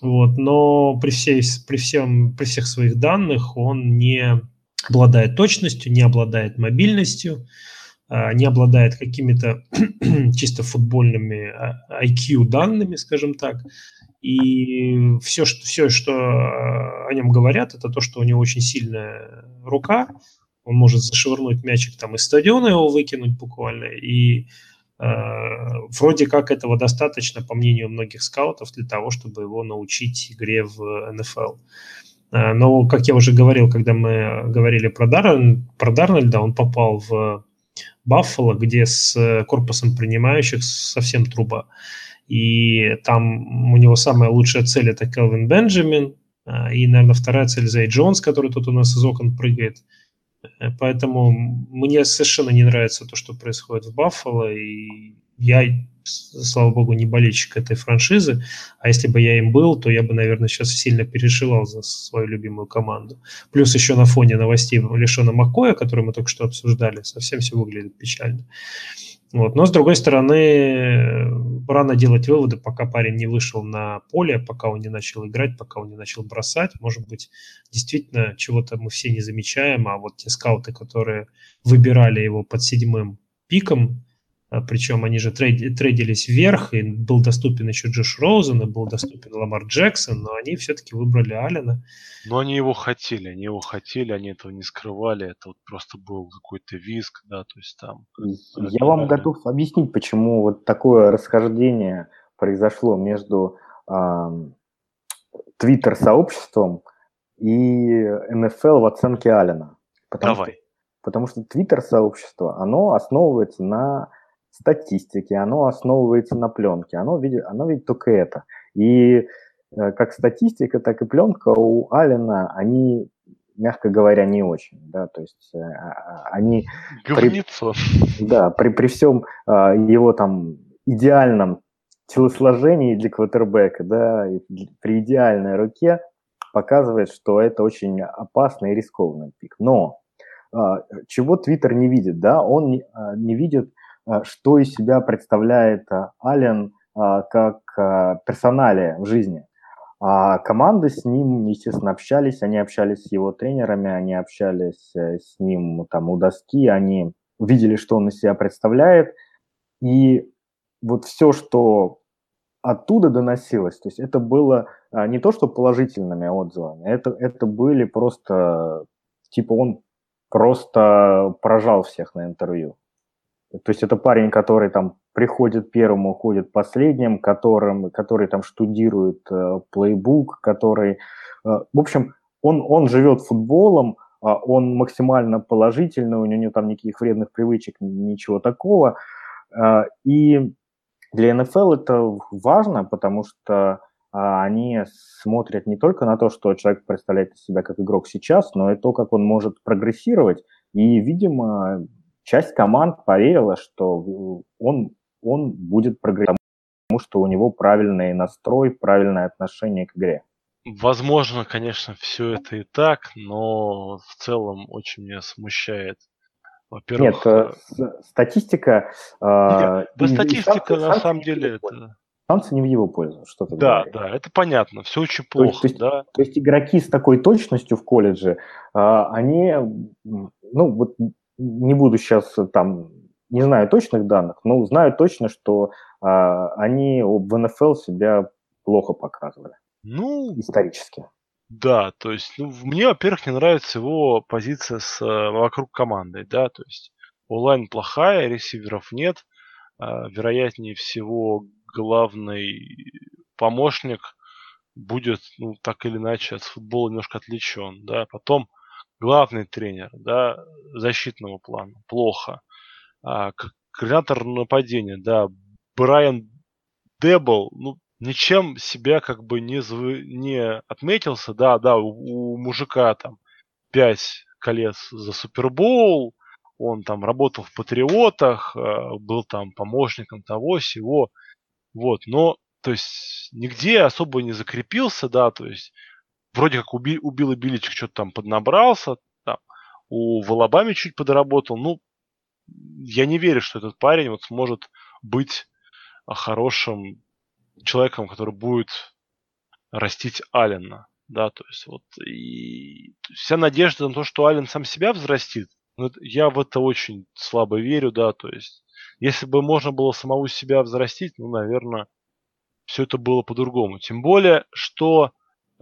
Вот, но при, всей, при, всем, при всех своих данных он не обладает точностью, не обладает мобильностью, а, не обладает какими-то чисто футбольными IQ а, данными, скажем так. И все, что, все, что о нем говорят, это то, что у него очень сильная рука, он может зашвырнуть мячик там из стадиона, его выкинуть буквально, и э, вроде как этого достаточно, по мнению многих скаутов, для того, чтобы его научить игре в НФЛ. Э, но, как я уже говорил, когда мы говорили про, Дар... про Дарнольда, он попал в Баффало, где с корпусом принимающих совсем труба. И там у него самая лучшая цель – это Келвин Бенджамин, э, и, наверное, вторая цель – Зей Джонс, который тут у нас из окон прыгает. Э, поэтому мне совершенно не нравится то, что происходит в Баффало, и я слава богу, не болельщик этой франшизы, а если бы я им был, то я бы, наверное, сейчас сильно переживал за свою любимую команду. Плюс еще на фоне новостей Лешона Маккоя, который мы только что обсуждали, совсем все выглядит печально. Вот. Но, с другой стороны, рано делать выводы, пока парень не вышел на поле, пока он не начал играть, пока он не начал бросать. Может быть, действительно, чего-то мы все не замечаем, а вот те скауты, которые выбирали его под седьмым пиком, причем они же трейд, трейдились вверх, и был доступен еще Джош Роузен, и был доступен Ламар Джексон, но они все-таки выбрали Аллена. Но они его хотели, они его хотели, они этого не скрывали, это вот просто был какой-то визг, да, то есть там... Я вам готов объяснить, почему вот такое расхождение произошло между твиттер-сообществом и НФЛ в оценке Аллена. Потому Давай. Что, потому что твиттер-сообщество, оно основывается на статистики, оно основывается на пленке, оно видит, оно видит только это. И э, как статистика, так и пленка у Алина, они, мягко говоря, не очень, да, то есть э, а, а, они... Говнецо. При, да, при, при всем а, его там идеальном телосложении для квотербека, да, при идеальной руке показывает, что это очень опасный и рискованный пик. Но чего Твиттер не видит, да, он не, не видит что из себя представляет а, Ален а, как персоналия в жизни. А команды с ним, естественно, общались, они общались с его тренерами, они общались э, с ним там у доски, они видели, что он из себя представляет. И вот все, что оттуда доносилось, то есть это было не то, что положительными отзывами, это, это были просто, типа он просто поражал всех на интервью. То есть это парень, который там приходит первым, уходит последним, которым, который там штудирует э, плейбук, который, э, в общем, он, он живет футболом, э, он максимально положительный, у него нет там никаких вредных привычек, ничего такого. Э, и для НФЛ это важно, потому что а, они смотрят не только на то, что человек представляет из себя как игрок сейчас, но и то, как он может прогрессировать. И, видимо, часть команд поверила, что он, он будет прогрессировать, потому что у него правильный настрой, правильное отношение к игре. Возможно, конечно, все это и так, но в целом очень меня смущает. Во-первых, Нет, э, статистика... Нет, да, статистика на самом деле это... Шансы не в его пользу, что то Да, говоришь. да, это понятно, все очень плохо, то есть, да. То есть игроки с такой точностью в колледже, они, ну, вот не буду сейчас э, там, не знаю точных данных, но знаю точно, что а, они в НФЛ себя плохо показывали. Ну, исторически. Да, то есть, ну, мне, во-первых, не нравится его позиция с, э, вокруг команды, да, то есть онлайн плохая, ресиверов нет, а, вероятнее всего главный помощник будет, ну, так или иначе, от футбола немножко отличен, да, потом главный тренер, да, защитного плана, плохо. А, координатор нападения, да, Брайан Дебл, ну, ничем себя как бы не, зв... не отметился, да, да, у, у мужика там пять колец за Супербоул, он там работал в Патриотах, а, был там помощником того, всего, вот, но, то есть, нигде особо не закрепился, да, то есть, вроде как уби, убил и Биличек что-то там поднабрался, там, у Волобами чуть подработал. Ну, я не верю, что этот парень вот сможет быть хорошим человеком, который будет растить Алина. Да, то есть вот и вся надежда на то, что Ален сам себя взрастит, ну, я в это очень слабо верю, да, то есть если бы можно было самого себя взрастить, ну, наверное, все это было по-другому. Тем более, что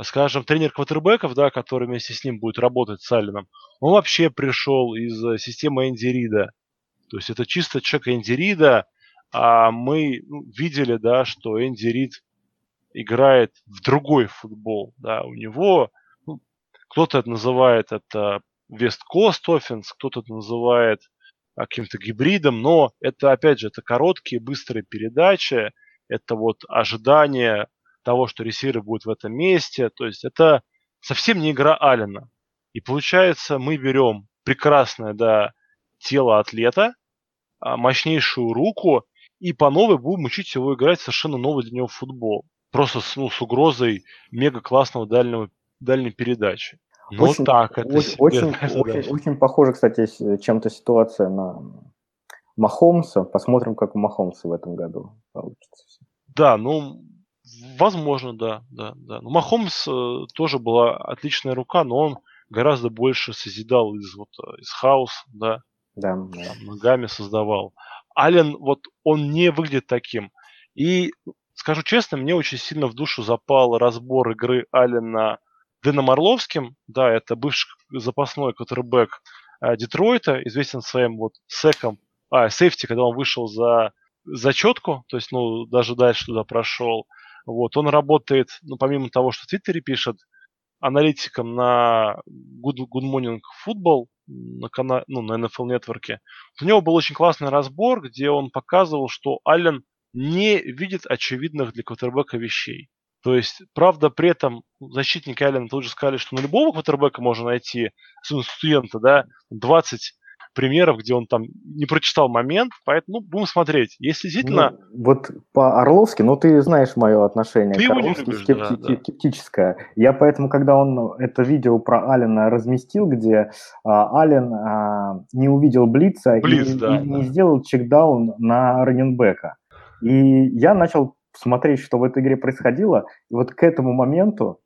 скажем, тренер квотербеков, да, который вместе с ним будет работать с Алленом, он вообще пришел из э, системы Энди Рида. То есть это чисто человек Энди Рида, а мы ну, видели, да, что Энди Рид играет в другой футбол, да, у него, ну, кто-то называет это West Coast Offense, кто-то это называет каким-то гибридом, но это, опять же, это короткие, быстрые передачи, это вот ожидание того, что ресивер будет в этом месте. То есть это совсем не игра Алина. И получается, мы берем прекрасное да, тело атлета, а, мощнейшую руку, и по новой будем учить его играть совершенно новый для него футбол. Просто с, ну, с угрозой мега классного дальнего, дальней передачи. Ну так это очень, себе, очень, очень, очень похоже, кстати, чем-то ситуация на Махомса. Посмотрим, как у Махомса в этом году получится. Да, ну, возможно, да, да, да. Ну, Махомс э, тоже была отличная рука, но он гораздо больше созидал из вот э, из хаоса, да, Да, да. там, ногами создавал. Ален, вот он не выглядит таким. И скажу честно, мне очень сильно в душу запал разбор игры Алена Дэном Орловским. Да, это бывший запасной квотербек э, Детройта, известен своим вот секом, а, сейфти, когда он вышел за зачетку, то есть, ну, даже дальше туда прошел. Вот, он работает, ну, помимо того, что в Твиттере пишет, аналитиком на Good, Good Morning Football, на, кана... ну, на NFL нетворке. У него был очень классный разбор, где он показывал, что Аллен не видит очевидных для квотербека вещей. То есть, правда, при этом защитники Аллена тут же сказали, что на любого квотербека можно найти, студента, да, 20 примеров, где он там не прочитал момент, поэтому ну, будем смотреть. Если действительно... Ну, вот по Орловски, ну ты знаешь мое отношение Ты к не Орловски любишь, скепти- да, да. скептическое. Я поэтому, когда он это видео про Алина разместил, где а, Ален а, не увидел Блица Блиц, и, да, и не да. сделал чекдаун на раненбека. И я начал смотреть, что в этой игре происходило, и вот к этому моменту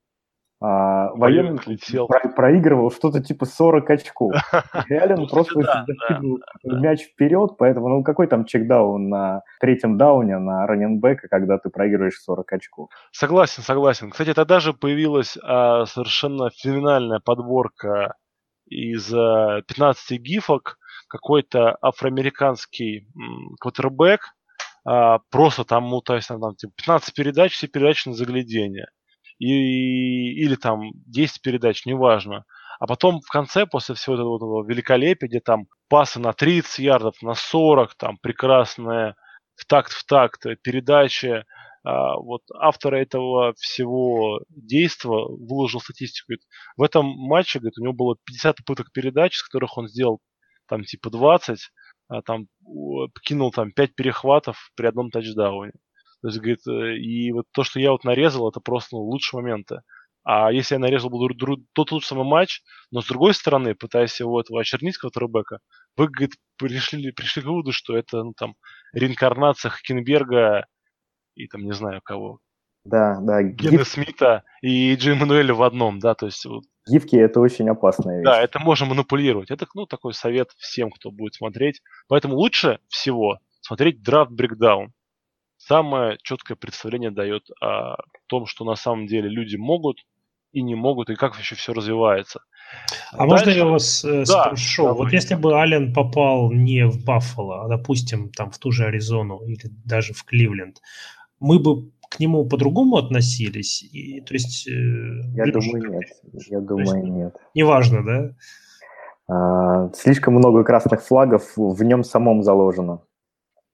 а, военный летел. про- проигрывал что-то типа 40 очков. Ну, просто да, да, мяч вперед, поэтому, ну, какой там чекдаун на третьем дауне на раненбека, когда ты проигрываешь 40 очков? Согласен, согласен. Кстати, тогда же появилась а, совершенно феноменальная подборка из а, 15 гифок. Какой-то афроамериканский квотербек. а, просто там, ну, то есть, там, там, типа, 15 передач, все передачи на заглядение. И, или там 10 передач, неважно. А потом в конце, после всего этого, великолепия, где там пасы на 30 ярдов, на 40, там прекрасная в такт в такт передача, а, вот автор этого всего действа выложил статистику. В этом матче, говорит, у него было 50 попыток передач, из которых он сделал там типа 20, а, там кинул там 5 перехватов при одном тачдауне. То есть, говорит, э, и вот то, что я вот нарезал, это просто ну, лучшие моменты. А если я нарезал дру- тот же самый матч, но с другой стороны, пытаясь его этого очернить, квотербека, вы, говорит, пришли, пришли к выводу, что это, ну, там, реинкарнация Хакенберга и, там, не знаю кого, Да, да, Гена гиф- Смита и Джей Мануэля в одном, да, то есть, вот, гифки – это очень опасная вещь. да, это можно манипулировать. Это, ну, такой совет всем, кто будет смотреть. Поэтому лучше всего смотреть драфт брекдаун. Самое четкое представление дает о том, что на самом деле люди могут и не могут, и как еще все развивается. А можно я вас э, Да, спрошу? давай. Вот если бы Аллен попал не в Баффало, а, допустим, там в ту же Аризону или даже в Кливленд, мы бы к нему по-другому относились? И, то есть... э, Я думаю, к- нет. Я думаю, нет. Неважно, да? А, слишком много красных флагов в нем самом заложено.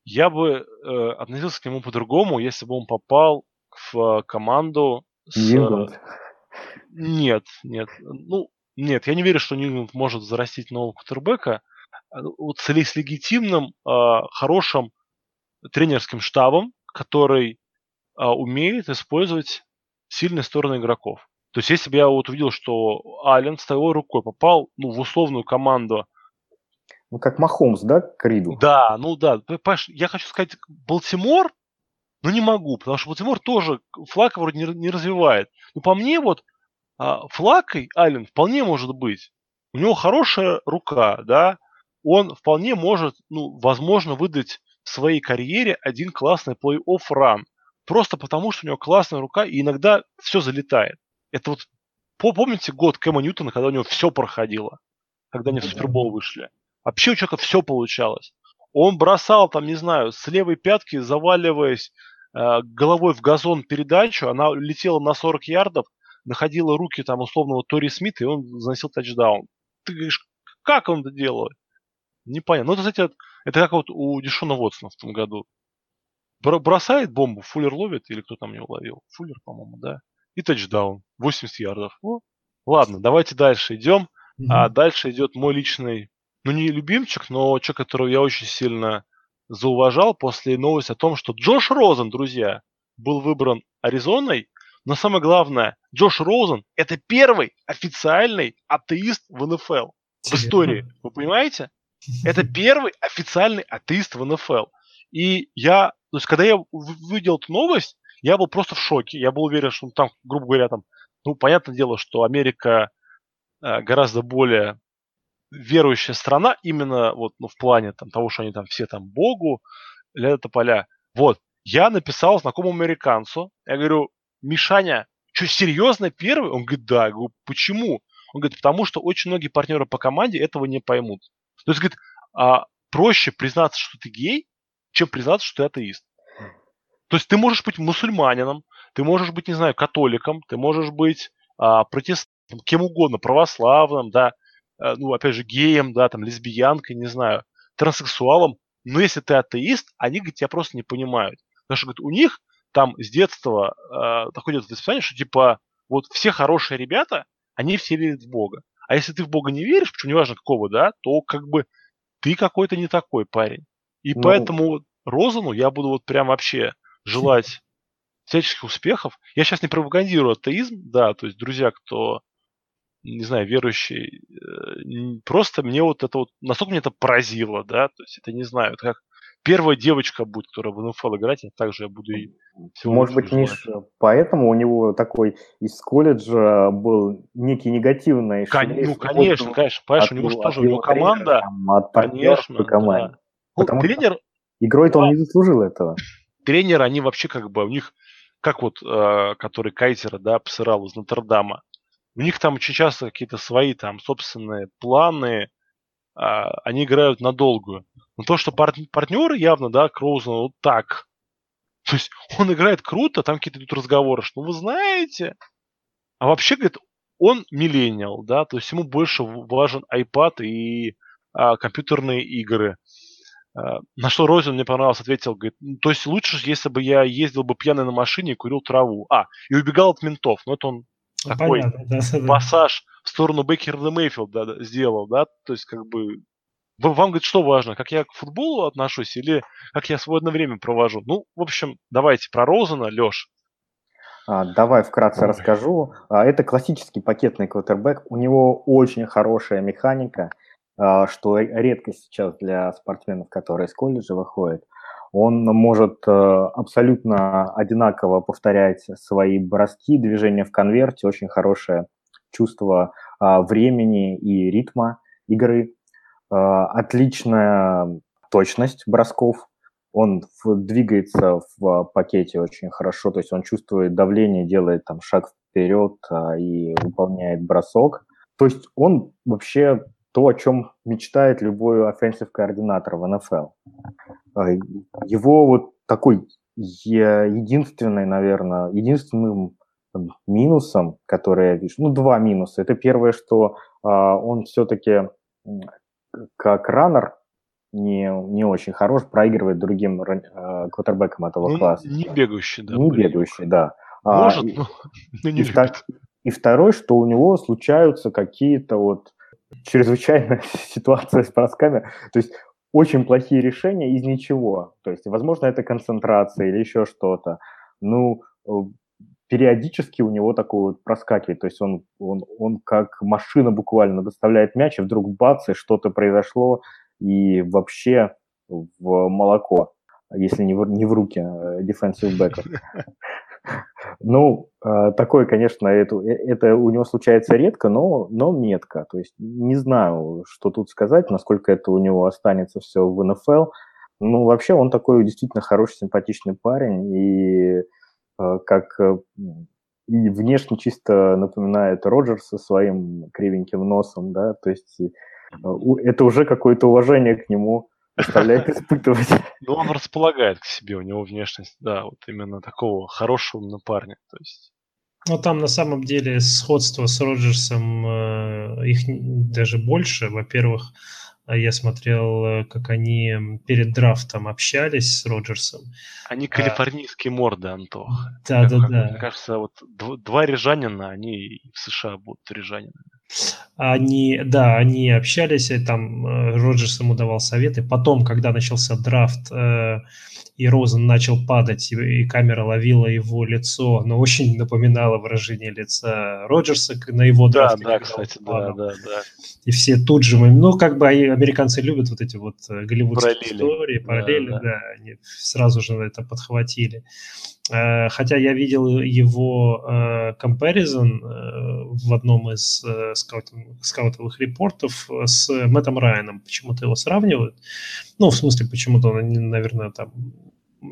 Я бы э, относился к нему по-другому, если бы он попал в э, команду с... Нью-Ингланд. Нет, нет. Ну, нет, я не верю, что Нью-Ингланд может зарастить нового кутербека. Вот с, с легитимным, а, хорошим тренерским штабом, который а, умеет использовать сильные стороны игроков. То есть, если бы я вот увидел, что Аллен с той рукой попал ну, в условную команду Ну, как Махомс, да, к Риду? да, ну да. Паш, я хочу сказать, Балтимор, ну не могу, потому что Балтимор тоже флаг вроде не, не развивает. Но по мне вот а, флакой Аллен вполне может быть. У него хорошая рука, да. Он вполне может, ну, возможно, выдать в своей карьере один классный плей-офф ран. Просто потому, что у него классная рука, и иногда все залетает. Это вот, по- помните год Кэма Ньютона, когда у него все проходило? Когда они в Ну. Супербол вышли? Вообще у человека все получалось. Он бросал там, не знаю, с левой пятки, заваливаясь э, головой в газон передачу, она летела на 40 ярдов, находила руки там условного Тори Смита, и он заносил тачдаун. Ты говоришь, как он это делает? Непонятно. Ну, это, кстати, это как вот у Дешона Вотсона в том году. Бро- бросает бомбу, Фуллер ловит, или кто там его ловил? Фуллер, по-моему, да. И тачдаун. 80 ярдов. О, ладно, давайте дальше идем. А Мгм. дальше идет мой личный, ну не любимчик, но человек, которого я очень сильно зауважал после новости о том, что Джош Розен, друзья, был выбран Аризоной. Но самое главное, Джош Розен – это первый официальный атеист в НФЛ в истории. Вы понимаете? Это первый официальный атеист в НФЛ. И я, то есть, когда я увидел эту новость, я был просто в шоке. Я был уверен, что ну, там, грубо говоря, там, ну, понятное дело, что Америка э, гораздо более верующая страна именно вот ну, в плане там, того, что они там все там Богу, ля поля. Вот, я написал знакомому американцу, я говорю, Мишаня, что, серьезно первый? Он говорит, да. Я говорю, почему? Он говорит, потому что очень многие партнеры по команде этого не поймут. То есть, говорит, а, проще признаться, что ты гей, чем признаться, что ты атеист. То есть ты можешь быть мусульманином, ты можешь быть, не знаю, католиком, ты можешь быть а, протестантом, кем угодно, православным, да, ну, опять же, геем, да, там, лесбиянкой, не знаю, транссексуалом, но если ты атеист, они, говорит, тебя просто не понимают. Потому что, говорит, у них там с детства э, доходит воспитание, что, типа, вот все хорошие ребята, они все верят в Бога. А если ты в Бога не веришь, причем неважно какого, да, то как бы ты какой-то не такой парень. И ну... поэтому Розану я буду вот прям вообще желать всяческих успехов. Я сейчас не пропагандирую атеизм, да, то есть, друзья, кто, не знаю, верующий, э, просто мне вот это вот, насколько мне это поразило, да, то есть это, не знаю, это как первая девочка будет, которая в НФЛ играть, а также я буду и Может быть, Миш, поэтому у него такой из колледжа был некий негативный Кон- Ну, конечно, конечно, понимаешь, у него же тоже, у него команда, там, от конечно, команде. Да. Ну, Потому тренер... Игрой-то он не заслужил этого тренеры, они вообще как бы, у них, как вот, э, который Кайзера, да, посырал из Нотр-Дама, у них там очень часто какие-то свои там собственные планы, э, они играют надолгую. Но то, что пар- партнеры явно, да, Кроузен, вот так, то есть он играет круто, там какие-то идут разговоры, что вы знаете, а вообще, говорит, он миллениал, да, то есть ему больше важен iPad и а, компьютерные игры. Э, на что Розин мне понравился, ответил, говорит, «Ну, то есть лучше, если бы я ездил бы пьяный на машине и курил траву. А, и убегал от ментов. Ну, это он такой Понятно, да, да. пассаж в сторону Беккера Мейфилд да, сделал, да, то есть как бы вам, говорит, что важно, как я к футболу отношусь или как я свободное время провожу? Ну, в общем, давайте про Розена, Леш. А, давай вкратце Ой. расскажу. А, это классический пакетный квотербек. У него очень хорошая механика – а, что редкость сейчас для спортсменов, которые из колледжа выходят. Он может э, абсолютно одинаково повторять свои броски, движения в конверте, очень хорошее чувство а, времени и ритма игры, а, отличная точность бросков, он двигается в пакете очень хорошо, то есть он чувствует давление, делает там шаг вперед и выполняет бросок. То есть он вообще то, о чем мечтает любой offensive координатор в НФЛ. А, его вот такой единственный, наверное, единственным минусом, который я вижу, ну, два минуса. Это первое, что а, он все-таки как раннер не, не очень хорош, проигрывает другим э, квотербекам этого ну, класса. Не бегающий, да. Не бегающий, да. Может, а, но, но не и, любит. И второй, что у него случаются какие-то вот чрезвычайная ситуация с бросками. То есть очень плохие решения из ничего. То есть, возможно, это концентрация или еще что-то. Ну, э, периодически у него такое вот проскакивает. То есть он, он, он как машина буквально доставляет мяч, и вдруг бац, и что-то произошло, и вообще в молоко, если не в, не в руки defensive э, бэков. Ну, э, такое, конечно, это, э, это у него случается редко, но, но метко. То есть не знаю, что тут сказать, насколько это у него останется все в НФЛ. Ну, вообще он такой действительно хороший, симпатичный парень, и э, как и внешне чисто напоминает Роджерса своим кривеньким носом, да, то есть это уже какое-то уважение к нему заставляет испытывать. Ну, он располагает к себе, у него внешность, да, вот именно такого хорошего на парня. То есть ну, там на самом деле сходство с Роджерсом, э, их даже больше. Во-первых, я смотрел, э, как они перед драфтом общались с Роджерсом. Они калифорнийские а, морды, Антох. Да, да, да. Мне кажется, вот два рижанина, они в США будут рижанинами. Они, да, они общались, и там э, Роджерс ему давал советы. Потом, когда начался драфт, э, и Розен начал падать, и, камера ловила его лицо, оно очень напоминало выражение лица Роджерса на его драфте. Да, да, кстати, да, да, да. И все тут же, ну, как бы американцы любят вот эти вот э, голливудские параллели. истории, параллели, да, да. да, они сразу же это подхватили. Э, хотя я видел его э, comparison в одном из скаутовых репортов с Мэттом Райаном. Почему-то его сравнивают. Ну, в смысле, почему-то он, наверное, там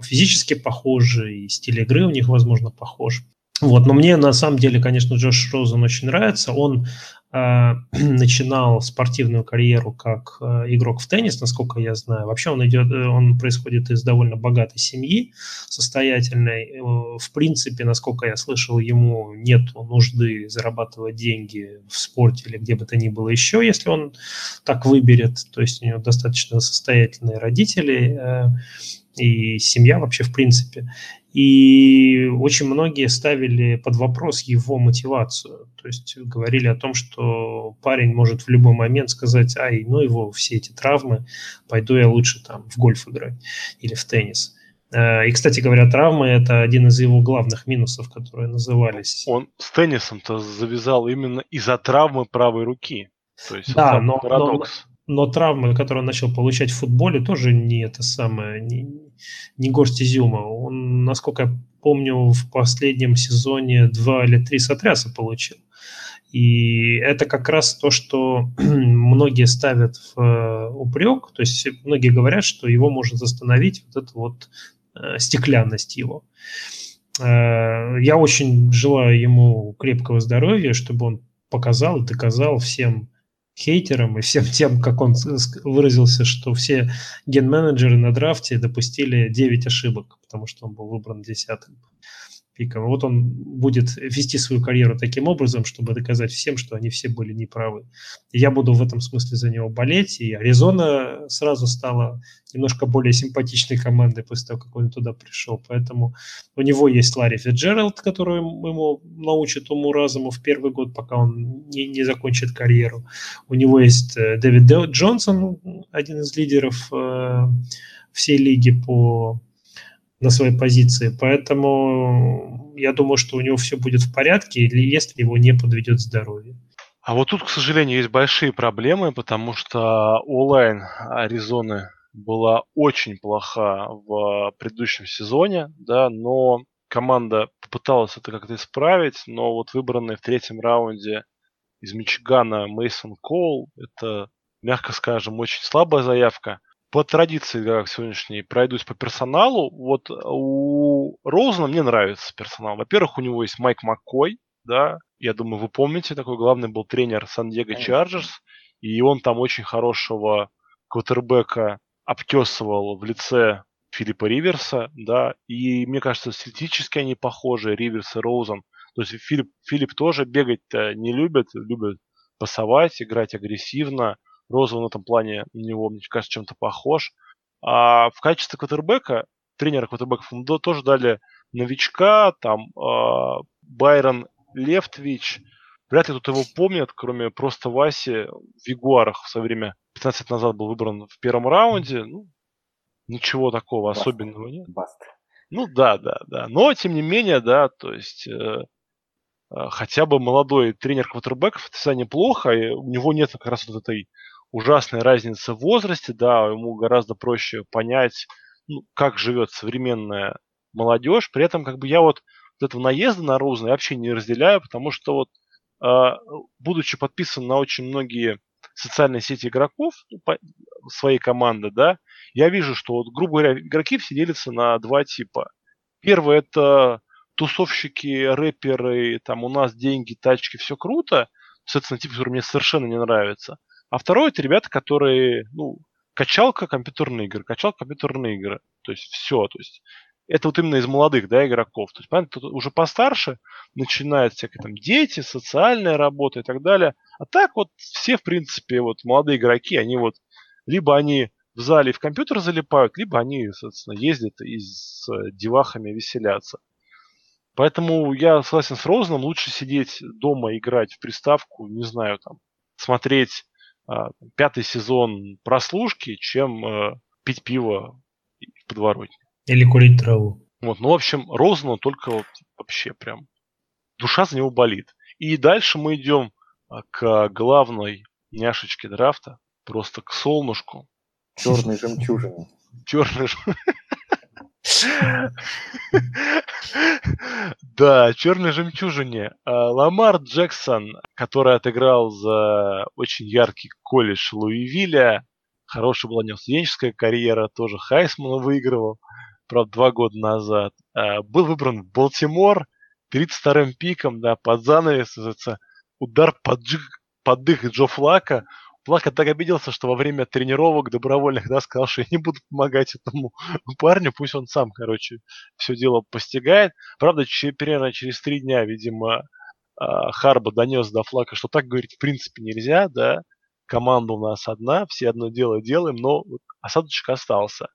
физически похожи, и стиль игры у них, возможно, похож. Вот, но мне на самом деле, конечно, Джош Розен очень нравится. Он э, начинал спортивную карьеру как э, игрок в теннис, насколько я знаю. Вообще он идет, э, он происходит из довольно богатой семьи, состоятельной. Э, в принципе, насколько я слышал, ему нет нужды зарабатывать деньги в спорте или где бы то ни было еще, если он так выберет. То есть у него достаточно состоятельные родители. Э, и семья вообще в принципе. И очень многие ставили под вопрос его мотивацию. То есть говорили о том, что парень может в любой момент сказать, ай, ну его все эти травмы, пойду я лучше там в гольф играть или в теннис. Э, и, кстати говоря, травмы – это один из его главных минусов, которые назывались. Он с теннисом-то завязал именно из-за травмы правой руки. То есть да, но, парадокс. Но, но травмы, которые он начал получать в футболе, тоже не это самое, не, не горсть изюма. Он, насколько я помню, в последнем сезоне два или три сотряса получил. И это как раз то, что многие ставят в э, упрек. То есть многие говорят, что его может остановить вот эта вот э, стеклянность его. Э, я очень желаю ему крепкого здоровья, чтобы он показал и доказал всем хейтерам и всем тем, как он выразился, что все ген-менеджеры на драфте допустили 9 ошибок, потому что он был выбран десятым пиком. Вот он будет вести свою карьеру таким образом, чтобы доказать всем, что они все были неправы. Я буду в этом смысле за него болеть. И Аризона сразу стала немножко более симпатичной командой после того, как он туда пришел. Поэтому у него есть Ларри Фиджеральд, который ему научит уму-разуму в первый год, пока он не, не закончит карьеру. У него есть э, Дэвид Джонсон, один из лидеров э, всей лиги по на своей позиции. Поэтому я думаю, что у него все будет в порядке, если его не подведет здоровье. А вот тут, к сожалению, есть большие проблемы, потому что онлайн Аризоны была очень плоха в предыдущем сезоне, да, но команда попыталась это как-то исправить, но вот выбранный в третьем раунде из Мичигана Мейсон Коул, это, мягко скажем, очень слабая заявка по традиции, как сегодняшней, пройдусь по персоналу. Вот у Роузена мне нравится персонал. Во-первых, у него есть Майк Маккой, да, я думаю, вы помните, такой главный был тренер Сан-Диего Чарджерс, и он там очень хорошего квотербека обтесывал в лице Филиппа Риверса, да, и мне кажется, стилистически они похожи, Риверс и Роузен. То есть Филипп, Филипп тоже бегать-то не любит, любит пасовать, играть агрессивно, Роза в этом плане на него, мне кажется, чем-то похож. А в качестве квотербека, тренера квотербеков, ему тоже дали новичка, там э, Байрон Левтвич. Вряд ли кто-то его помнит, кроме просто Васи в Ягуарах в свое время 15 лет назад был выбран в первом раунде. Ну, ничего такого Баст. особенного нет. Баст. Ну да, да, да. Но, тем не менее, да, то есть э, э, хотя бы молодой тренер квотербеков, это неплохо, и у него нет как раз вот этой ужасная разница в возрасте, да, ему гораздо проще понять, ну, как живет современная молодежь. При этом, как бы я вот, вот этого наезда на Розна вообще не разделяю, потому что вот, э, будучи подписан на очень многие социальные сети игроков ну, по, своей команды, да, я вижу, что вот, грубо говоря, игроки все делятся на два типа. Первый это тусовщики, рэперы, там у нас деньги, тачки, все круто. Соответственно, тип, который мне совершенно не нравится. А второе это ребята, которые, ну, качалка компьютерные игры, качалка компьютерные игры. То есть все, то есть это вот именно из молодых, да, игроков. То есть, понятно, тут уже постарше начинают всякие там дети, социальная работа и так далее. А так вот все, в принципе, вот молодые игроки, они вот либо они в зале в компьютер залипают, либо они, соответственно, ездят и с девахами веселятся. Поэтому я согласен с Розаном, лучше сидеть дома, играть в приставку, не знаю, там, смотреть пятый сезон прослушки, чем а, пить пиво в подворотне. Или курить траву. Вот, ну, в общем, Розану только вот вообще прям душа за него болит. И дальше мы идем а, к главной няшечке драфта, просто к солнышку. Черной жемчужине. Черный Да, черной жемчужине. А, Ламар Джексон, который отыграл за очень яркий колледж Луивилля. Хорошая была студенческая карьера, тоже Хайсмана выигрывал, правда, два года назад. А, был выбран в Балтимор 32-м пиком, да, под занавес, удар под, под дых Джо Флака. Плака так обиделся, что во время тренировок добровольных, да, сказал, что я не буду помогать этому парню, пусть он сам, короче, все дело постигает. Правда, примерно через три дня, видимо, а, Харба донес до Флака, что так говорить в принципе нельзя, да, команда у нас одна, все одно дело делаем, но осадочек остался.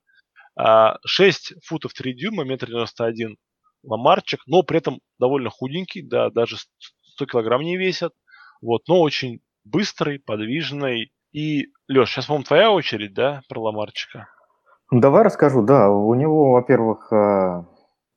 6 а, футов 3 дюйма, метр девяносто один Ламарчик, но при этом довольно худенький, да, даже 100 килограмм не весят, вот, но очень быстрый, подвижный. И, Леш, сейчас, по-моему, твоя очередь, да, про Ламарчика? Ну, давай расскажу, да. У него, во-первых, э,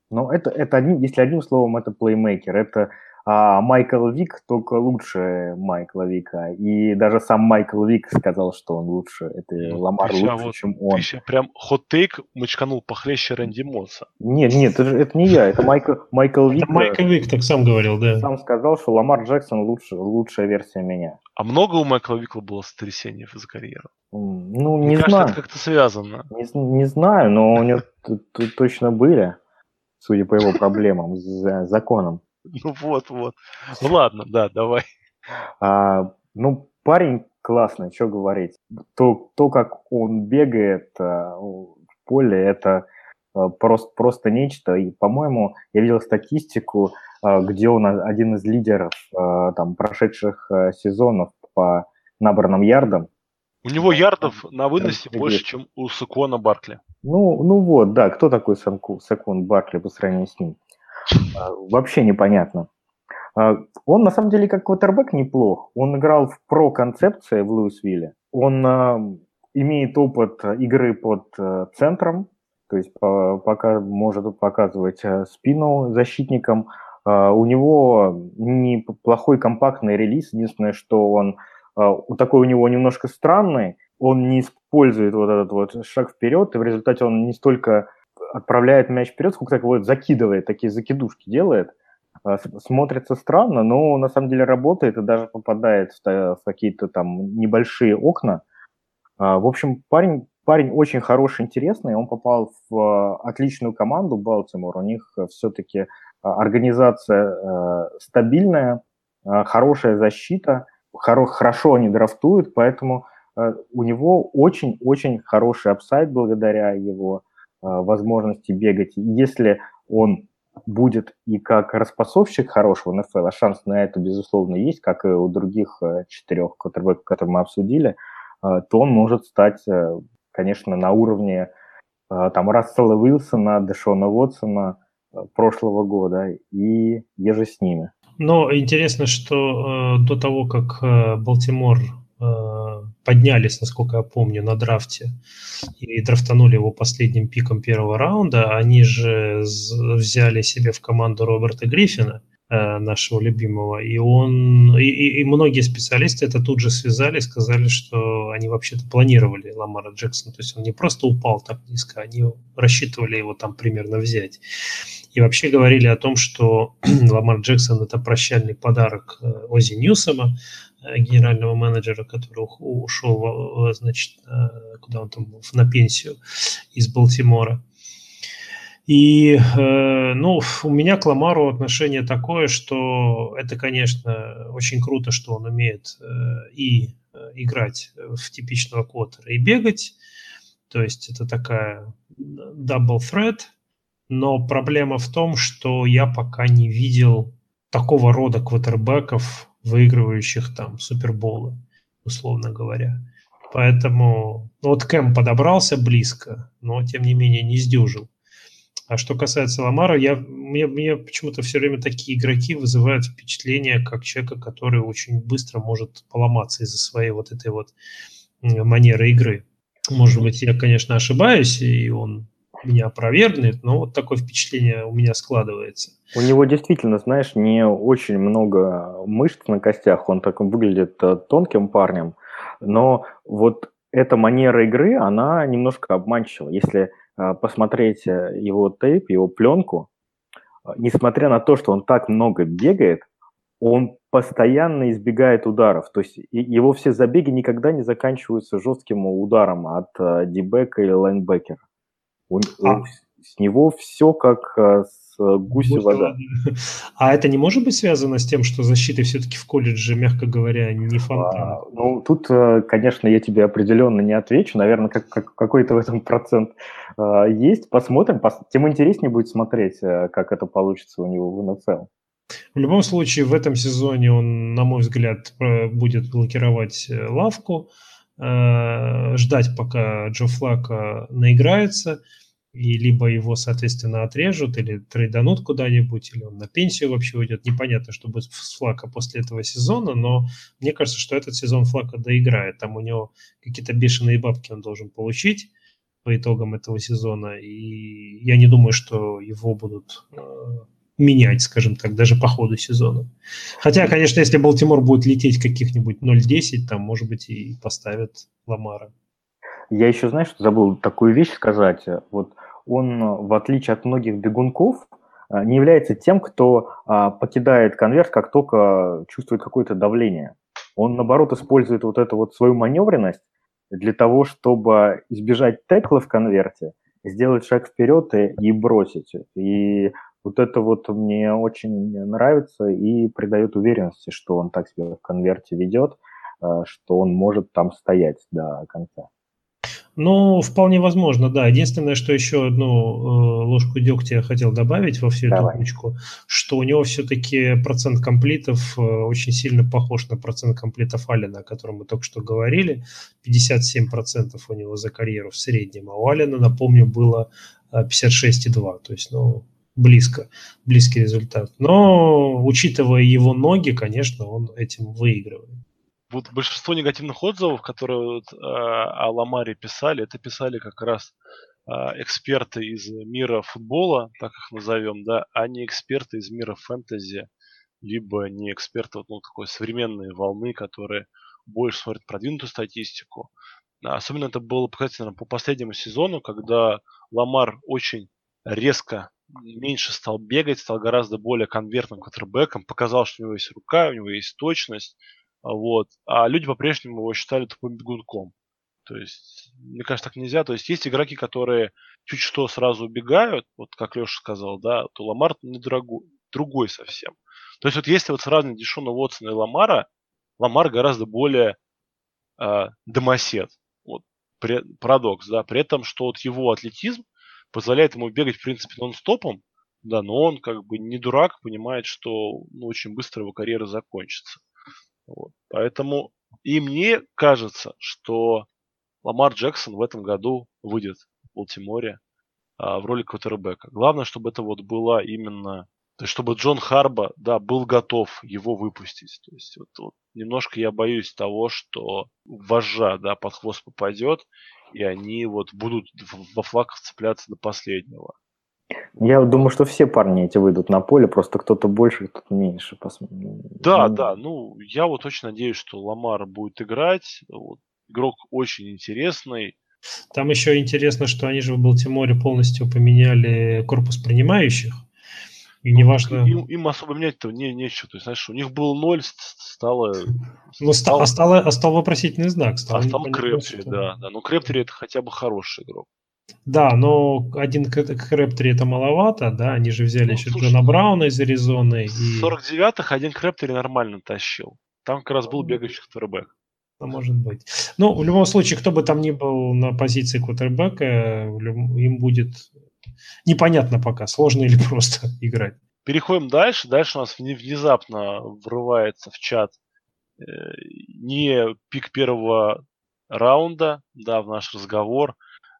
ну, это, это одним, если одним словом, это плеймейкер. Это а Майкл Вик только лучше Майкла Вика. И даже сам Майкл Вик сказал, что он лучше. Это ну, Ламар лучше, вот, чем он. Ты прям хот-тейк мочканул похлеще Рэнди Мосса. Нет, нет, это, же, это не я, это Майкл, Майкл Вик. Это Майкл Вик так сам говорил, да. Сам сказал, что Ламар Джексон лучше, лучшая версия меня. А много у Майкла Викла было сотрясений за карьеру? Ну, Мне не кажется, знаю. это как-то связано. Не, не знаю, но у него точно были, судя по его проблемам с законом. Ну вот, вот. Ну ладно, да, давай. А, ну, парень классный, что говорить. То, то как он бегает а, в поле, это просто, просто нечто. И, по-моему, я видел статистику, а, где он один из лидеров а, там, прошедших сезонов по набранным ярдам. У него ярдов на выносе больше, чем у Сакона Баркли. Ну, ну вот, да, кто такой Сакон Баркли по сравнению с ним? Вообще непонятно. Он на самом деле как квотербек неплох. Он играл в про-концепции в Луисвилле. Он имеет опыт игры под центром, то есть пока может показывать спину защитникам. У него неплохой компактный релиз. Единственное, что он такой у него немножко странный. Он не использует вот этот вот шаг вперед, и в результате он не столько отправляет мяч вперед, сколько так вот закидывает, такие закидушки делает. А, смотрится странно, но на самом деле работает и даже попадает в, какие-то там небольшие окна. А, в общем, парень, парень очень хороший, интересный. Он попал в а, отличную команду Балтимор. У них все-таки организация стабильная, хорошая защита, хорошо они драфтуют, поэтому у него очень-очень хороший апсайд благодаря его возможности бегать. Если он будет и как распасовщик хорошего НФЛ, а шанс на это, безусловно, есть, как и у других э, четырех которые мы обсудили, то он может стать, э, конечно, на уровне а, там Рассела Уилсона, Дэшона Уотсона э, прошлого года и еже с ними. Но интересно, что э, до того, как э, Балтимор Э, поднялись, насколько я помню, на драфте и драфтанули его последним пиком первого раунда, они же взяли себе в команду Роберта Гриффина, э, нашего любимого, и он, и, и, многие специалисты это тут же связали, сказали, что они вообще-то планировали Ламара Джексона, то есть он не просто упал так низко, они рассчитывали его там примерно взять. И вообще говорили о том, что Ламар Джексон это прощальный подарок э, Ози Ньюсома, Э, генерального менеджера, который ушел, значит, э, куда он там, на пенсию из Балтимора. И, э, ну, у меня к Ламару отношение такое, что это, конечно, очень круто, что он умеет и играть в типичного квотера, и бегать. То есть это такая double threat. Но проблема в том, что я пока не видел такого рода квотербеков, выигрывающих там суперболы, условно говоря. Поэтому ну, вот Кэм подобрался близко, но тем не менее не сдюжил. А что касается Ламара, я, мне, мне почему-то все время такие игроки вызывают впечатление, как человека, который очень быстро может поломаться из-за своей вот этой вот манеры игры. Может быть, я, конечно, ошибаюсь, и он меня опровергнет, но вот такое впечатление у меня складывается. У него действительно, знаешь, не очень много мышц на костях, он так выглядит э, тонким парнем, но вот эта манера игры, она немножко обманчива. Если посмотреть э, его тейп, его пленку, несмотря на то, что он так много бегает, он постоянно избегает ударов. То есть его все забеги никогда не заканчиваются жестким ударом от дебека или лайнбекера. У, а. С него все как э, с гуси вода. А это не может быть связано с тем, что защита все-таки в колледже, мягко говоря, не фонтан? А, ну, тут, э, конечно, я тебе определенно не отвечу. Наверное, как, как, какой-то в этом процент э, есть. Посмотрим. Пос... Тем интереснее будет смотреть, как это получится у него в НФЛ. В любом случае, в этом сезоне он, на мой взгляд, будет блокировать лавку. Э, ждать, пока Джо Флака наиграется, и либо его, соответственно, отрежут или трейданут куда-нибудь, или он на пенсию вообще уйдет. Непонятно, что будет с Флака после этого сезона, но мне кажется, что этот сезон Флака доиграет. Там у него какие-то бешеные бабки он должен получить по итогам этого сезона, и я не думаю, что его будут э, менять, скажем так, даже по ходу сезона. Хотя, конечно, если Балтимор будет лететь каких-нибудь 0.10, там, может быть, и поставят Ламара. Я еще, знаешь, что забыл такую вещь сказать. Вот он, в отличие от многих бегунков, а, не является тем, кто а, покидает конверт, как только чувствует какое-то давление. Он, наоборот, использует вот эту вот свою маневренность для того, чтобы избежать текла в конверте, сделать шаг вперед и, и бросить. И вот это вот мне очень нравится и придает уверенности, что он так себя в конверте ведет, э, что он может там стоять до конца. Ну, вполне возможно, да. Единственное, что еще одну э, ложку дегтя я хотел добавить во всю Давай. эту кучку, что у него все-таки процент комплитов э, очень сильно похож на процент комплитов Алина, о котором мы только что говорили. 57% у него за карьеру в среднем, а у Алина, напомню, было 56,2. То есть, ну, близко, близкий результат. Но, учитывая его ноги, конечно, он этим выигрывает. Вот большинство негативных отзывов, которые вот, э, о Ламаре писали, это писали как раз э, эксперты из мира футбола, так их назовем, да, а не эксперты из мира фэнтези, либо не эксперты вот, ну, такой современной волны, которые больше смотрят продвинутую статистику. Особенно это было показательно по последнему сезону, когда Ламар очень резко меньше стал бегать, стал гораздо более конвертным квотербеком, показал, что у него есть рука, у него есть точность, вот. А люди по-прежнему его считали тупым бегунком. То есть, мне кажется, так нельзя. То есть, есть игроки, которые чуть что сразу убегают, вот как Леша сказал, да, то Ламар не дорогой, другой совсем. То есть, вот если вот сравнить Дешона Уотсона и Ламара, Ламар гораздо более э, домосед. Вот, при, парадокс, да, при этом, что вот его атлетизм позволяет ему бегать, в принципе, нон-стопом, да, но он как бы не дурак, понимает, что ну, очень быстро его карьера закончится. Вот. Поэтому и мне кажется, что Ламар Джексон в этом году выйдет в Балтиморе а, в роли квотербека. Главное, чтобы это вот была именно... То есть, чтобы Джон Харба, да, был готов его выпустить. То есть, вот, вот немножко я боюсь того, что вожжа, да, под хвост попадет, и они вот будут во флаг цепляться до последнего. Я думаю, что все парни эти выйдут на поле, просто кто-то больше, кто-то меньше. Да, ну... да, ну я вот очень надеюсь, что Ламар будет играть. Вот, игрок очень интересный. Там еще интересно, что они же в Балтиморе полностью поменяли корпус принимающих. И ну, неважно... Им, им особо менять-то не, нечего. То есть, знаешь, у них был ноль, стало... Ну, стал, а, стало, а стал вопросительный знак. Стал а стал Крэптри, что... да, да. Но Крэптри это хотя бы хороший игрок. Да, но один Крэптри это маловато, да, они же взяли ну, еще слушай, Джона Брауна из Аризоны. И... 49-х один Крэптри нормально тащил. Там как раз был бегающий квотербек. Ну, может быть. Ну, в любом случае, кто бы там ни был на позиции квотербека, им будет непонятно пока, сложно или просто играть. Переходим дальше. Дальше у нас внезапно врывается в чат э, не пик первого раунда, да, в наш разговор,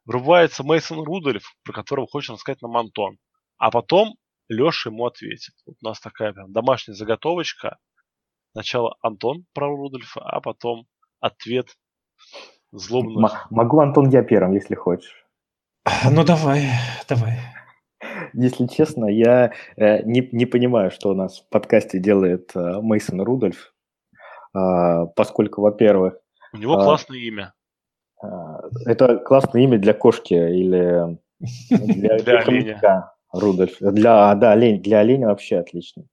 врубается Мейсон Рудольф, про которого хочет рассказать нам Антон. А потом Леша ему ответит. Вот у нас такая прям домашняя заготовочка. Сначала Антон про Рудольфа, а потом ответ злобно. М- могу, Антон, я первым, если хочешь. Ну давай, давай. Если честно, я э, не, не понимаю, что у нас в подкасте делает э, Мейсон Рудольф, э, поскольку, во-первых... У него э, классное имя. Э, это классное имя для кошки или для, для оленя. Рудольф. Для, да, олень, для оленя вообще отлично.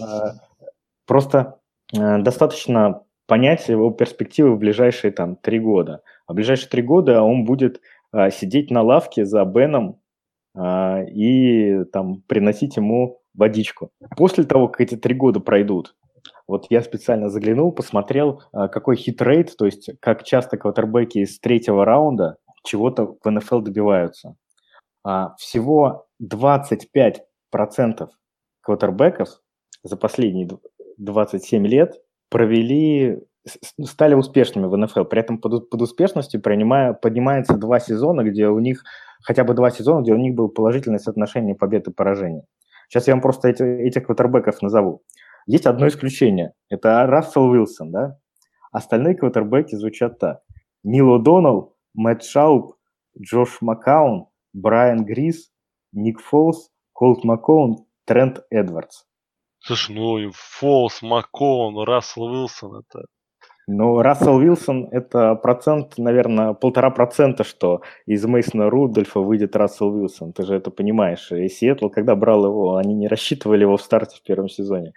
Э, просто достаточно понять его перспективы в ближайшие там три года. А в ближайшие три года он будет а, сидеть на лавке за Беном а, и там приносить ему водичку. После того, как эти три года пройдут, вот я специально заглянул, посмотрел, а, какой хит-рейт, то есть как часто квотербеки из третьего раунда чего-то в НФЛ добиваются. А, всего 25% квотербеков за последние 27 лет провели, стали успешными в НФЛ. При этом под, под успешностью принимая, поднимается два сезона, где у них, хотя бы два сезона, где у них было положительное соотношение побед и поражений. Сейчас я вам просто эти, этих квотербеков назову. Есть одно исключение. Это Рассел Уилсон, да? Остальные квотербеки звучат так. Нил О'Доннелл, Мэтт Шауп, Джош Маккаун, Брайан Грис, Ник Фолс, Колт Маккоун, Трент Эдвардс. Слушай, ну Фолс, Маккоун, Рассел Уилсон это... Ну, Рассел Уилсон – это процент, наверное, полтора процента, что из Мейсона Рудольфа выйдет Рассел Уилсон. Ты же это понимаешь. И Сиэтл, когда брал его, они не рассчитывали его в старте в первом сезоне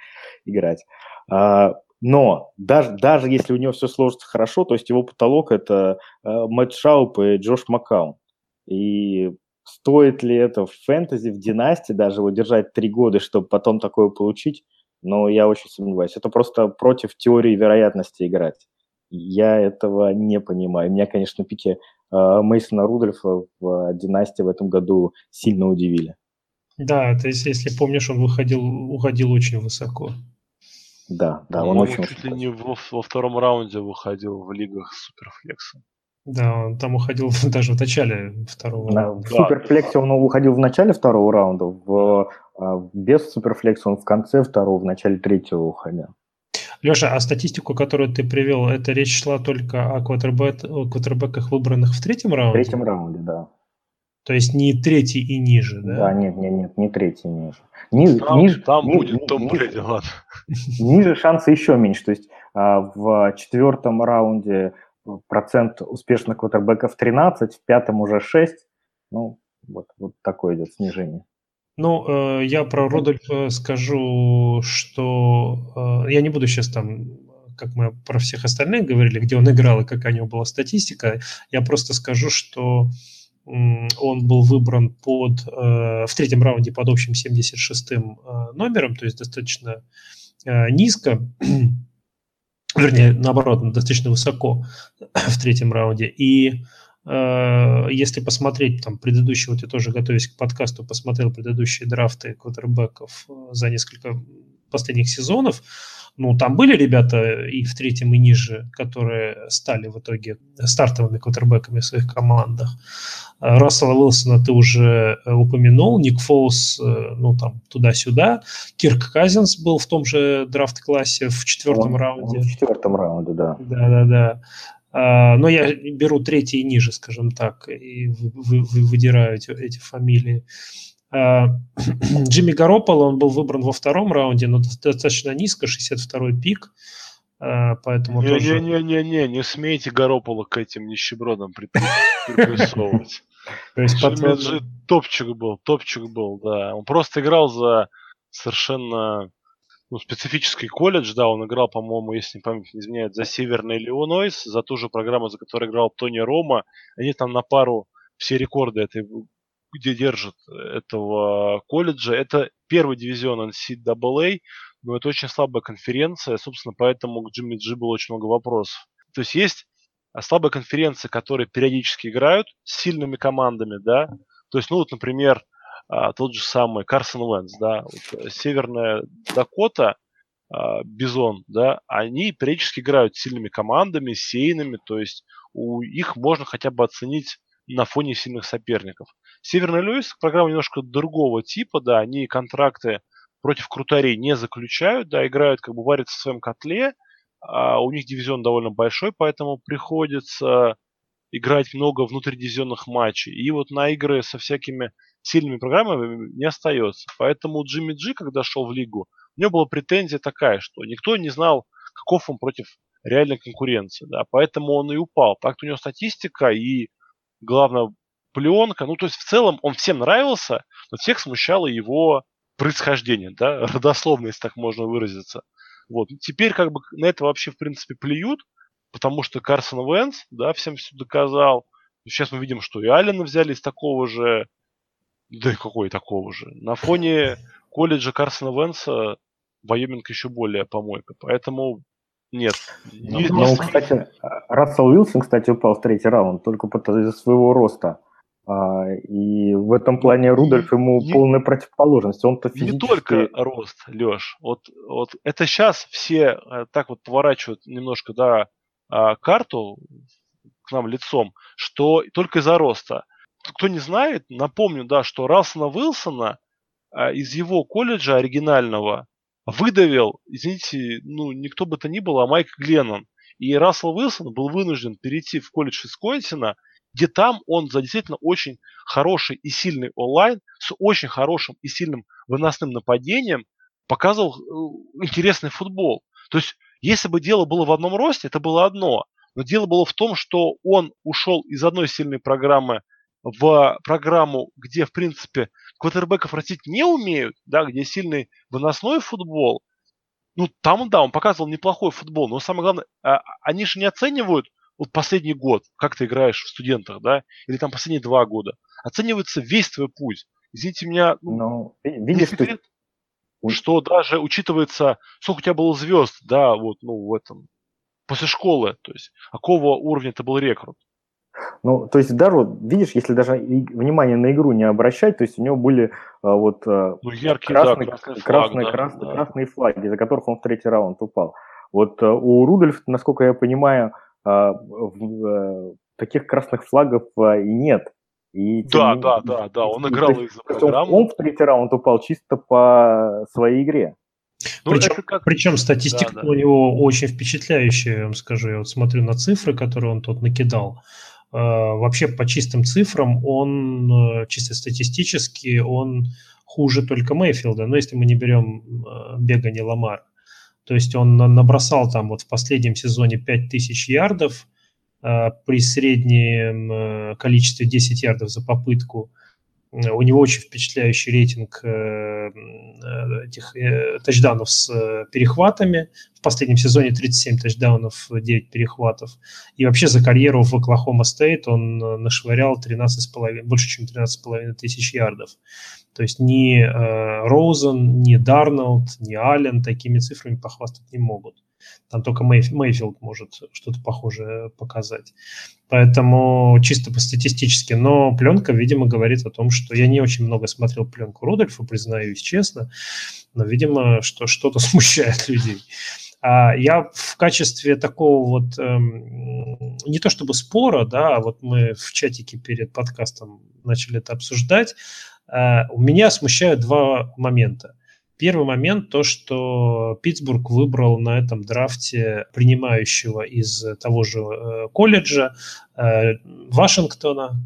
играть. А, но даже, даже если у него все сложится хорошо, то есть его потолок – это а, Мэтт Шауп и Джош Маккаун. И Стоит ли это в фэнтези, в династии даже его держать три года, чтобы потом такое получить? Но я очень сомневаюсь. Это просто против теории вероятности играть. Я этого не понимаю. Меня, конечно, пики э, Мейсона Рудольфа в династии в этом году сильно удивили. Да, то есть, если помнишь, он выходил, уходил очень высоко. Да, да, он, он очень чуть ли не во, во втором раунде выходил в лигах с суперфлексом. Да, он там уходил даже в начале второго На, раунда. В суперфлексе он уходил в начале второго раунда, в, а, без суперфлекса он в конце второго, в начале третьего уходил. Леша, а статистику, которую ты привел, это речь шла только о квотербек, квотербеках, выбранных в третьем раунде? В третьем раунде, да. То есть не третий и ниже, да? Да, нет, нет, нет, не третий и ниже. Ниже, там ниже, там ниже, будет Том Брэди, ладно. Ниже шансы еще меньше. То есть а, в четвертом раунде процент успешных квотербеков 13, в пятом уже 6. Ну, вот, вот такое идет снижение. Ну, э, я про Рудольфа скажу, что э, я не буду сейчас там, как мы про всех остальных говорили, где он играл и какая у него была статистика. Я просто скажу, что он был выбран под, э, в третьем раунде под общим 76-м э, номером, то есть достаточно низко вернее, наоборот, достаточно высоко в третьем раунде. И э, если посмотреть там предыдущие, вот я тоже готовясь к подкасту, посмотрел предыдущие драфты квотербеков э, за несколько последних сезонов, ну, там были ребята и в третьем, и ниже, которые стали в итоге стартовыми квотербеками в своих командах. Рассела Уилсона ты уже э, упомянул, Ник Фоус, э, ну, там, туда-сюда. Кирк Казинс был в том же драфт-классе в четвертом он, раунде. Он в четвертом раунде, да. Да-да-да. А, но я беру третий и ниже, скажем так, и вы, вы, выдираю эти, эти фамилии. А, Джимми Гарополо, он был выбран во втором раунде, но достаточно низко, 62-й пик. Uh, поэтому не, тоже... не, не, не, не, не смейте Гаропола к этим нищебродам припрессовывать. То есть же топчик был, топчик был, да. Он просто играл за совершенно ну, специфический колледж, да, он играл, по-моему, если не память не изменяет, за Северный Иллинойс, за ту же программу, за которую играл Тони Рома. Они там на пару все рекорды этой где держат этого колледжа. Это первый дивизион NCAA, но это очень слабая конференция, собственно, поэтому к Джимми Джи было очень много вопросов. То есть есть слабые конференции, которые периодически играют с сильными командами, да, то есть, ну вот, например, а, тот же самый Карсон Уэнс, да, вот, э, Северная Дакота, а, Бизон, да, они периодически играют с сильными командами, сейными, то есть у их можно хотя бы оценить на фоне сильных соперников. Северный Льюис программа немножко другого типа, да, они контракты против крутарей не заключают, да, играют, как бы варятся в своем котле, а у них дивизион довольно большой, поэтому приходится играть много внутридивизионных матчей. И вот на игры со всякими сильными программами не остается. Поэтому Джимми Джи, когда шел в лигу, у него была претензия такая, что никто не знал, каков он против реальной конкуренции. Да, поэтому он и упал. Так у него статистика и, главное, пленка. Ну, то есть в целом он всем нравился, но всех смущало его происхождение, да, родословно, если так можно выразиться. Вот. Теперь как бы на это вообще, в принципе, плюют, потому что Карсон Венс, да, всем все доказал. Сейчас мы видим, что и Аллена взяли из такого же, да и какой такого же. На фоне колледжа Карсона Венса Вайоминг еще более помойка. Поэтому нет. Ну, не, ну, кстати, Рассел Уилсон, кстати, упал в третий раунд только из-за своего роста. А, и в этом плане Рудольф ему не, полная противоположность. Он-то физически... Не только рост, Леш. Вот, вот это сейчас все э, так вот поворачивают немножко, да, а, карту к нам лицом, что только из-за роста. Кто не знает, напомню, да, что Рассона Уилсона а, из его колледжа оригинального выдавил, извините, ну, никто бы то ни был, а Майк Гленнон. И Рассел Уилсон был вынужден перейти в колледж Висконсина, где там он за действительно очень хороший и сильный онлайн, с очень хорошим и сильным выносным нападением, показывал э, интересный футбол. То есть, если бы дело было в одном росте, это было одно. Но дело было в том, что он ушел из одной сильной программы в программу, где, в принципе, квотербеков растить не умеют, да, где сильный выносной футбол, ну, там, да, он показывал неплохой футбол, но самое главное, а, они же не оценивают вот последний год, как ты играешь в студентах, да, или там последние два года. Оценивается весь твой путь. Извините меня, ну, но, ну, видишь, секрет, ты... что даже учитывается, сколько у тебя было звезд, да, вот, ну, в этом, после школы, то есть, какого уровня ты был рекрут. Ну, то есть даже, вот, видишь, если даже внимание на игру не обращать, то есть у него были а, вот а, ну, яркие, красные, да, красный красные, да, красные, да. красные флаги, за которых он в третий раунд упал. Вот а, у Рудольфа, насколько я понимаю, а, в, а, таких красных флагов а, и нет. И да, тем, да, да, да, он играл из-за программы. Он, он в третий раунд упал чисто по своей игре. Ну, причем, как... причем статистика да, да. у него очень впечатляющая, я вам скажу. Я вот смотрю на цифры, которые он тут накидал. Uh, вообще по чистым цифрам он, uh, чисто статистически, он хуже только Мейфилда. Но если мы не берем uh, Бега, не Ламар. То есть он набросал там вот в последнем сезоне 5000 ярдов, Э, при среднем э, количестве 10 ярдов за попытку. Э, у него очень впечатляющий рейтинг этих тачдаунов с перехватами. В последнем сезоне 37 тачдаунов, 9 перехватов. И вообще за карьеру в Оклахома Стейт он нашвырял 13,5, больше, чем 13,5 тысяч ярдов. То есть ни Роузен, ни Дарнолд, ни Аллен такими цифрами похвастать не могут. Там только Мейфилд может что-то похожее показать. Поэтому чисто по статистически. Но пленка, видимо, говорит о том, что я не очень много смотрел пленку Рудольфа, признаюсь честно, но, видимо, что что-то смущает людей. А я в качестве такого вот, эм, не то чтобы спора, да, а вот мы в чатике перед подкастом начали это обсуждать, э, меня смущают два момента. Первый момент то, что Питтсбург выбрал на этом драфте принимающего из того же э, колледжа э, Вашингтона,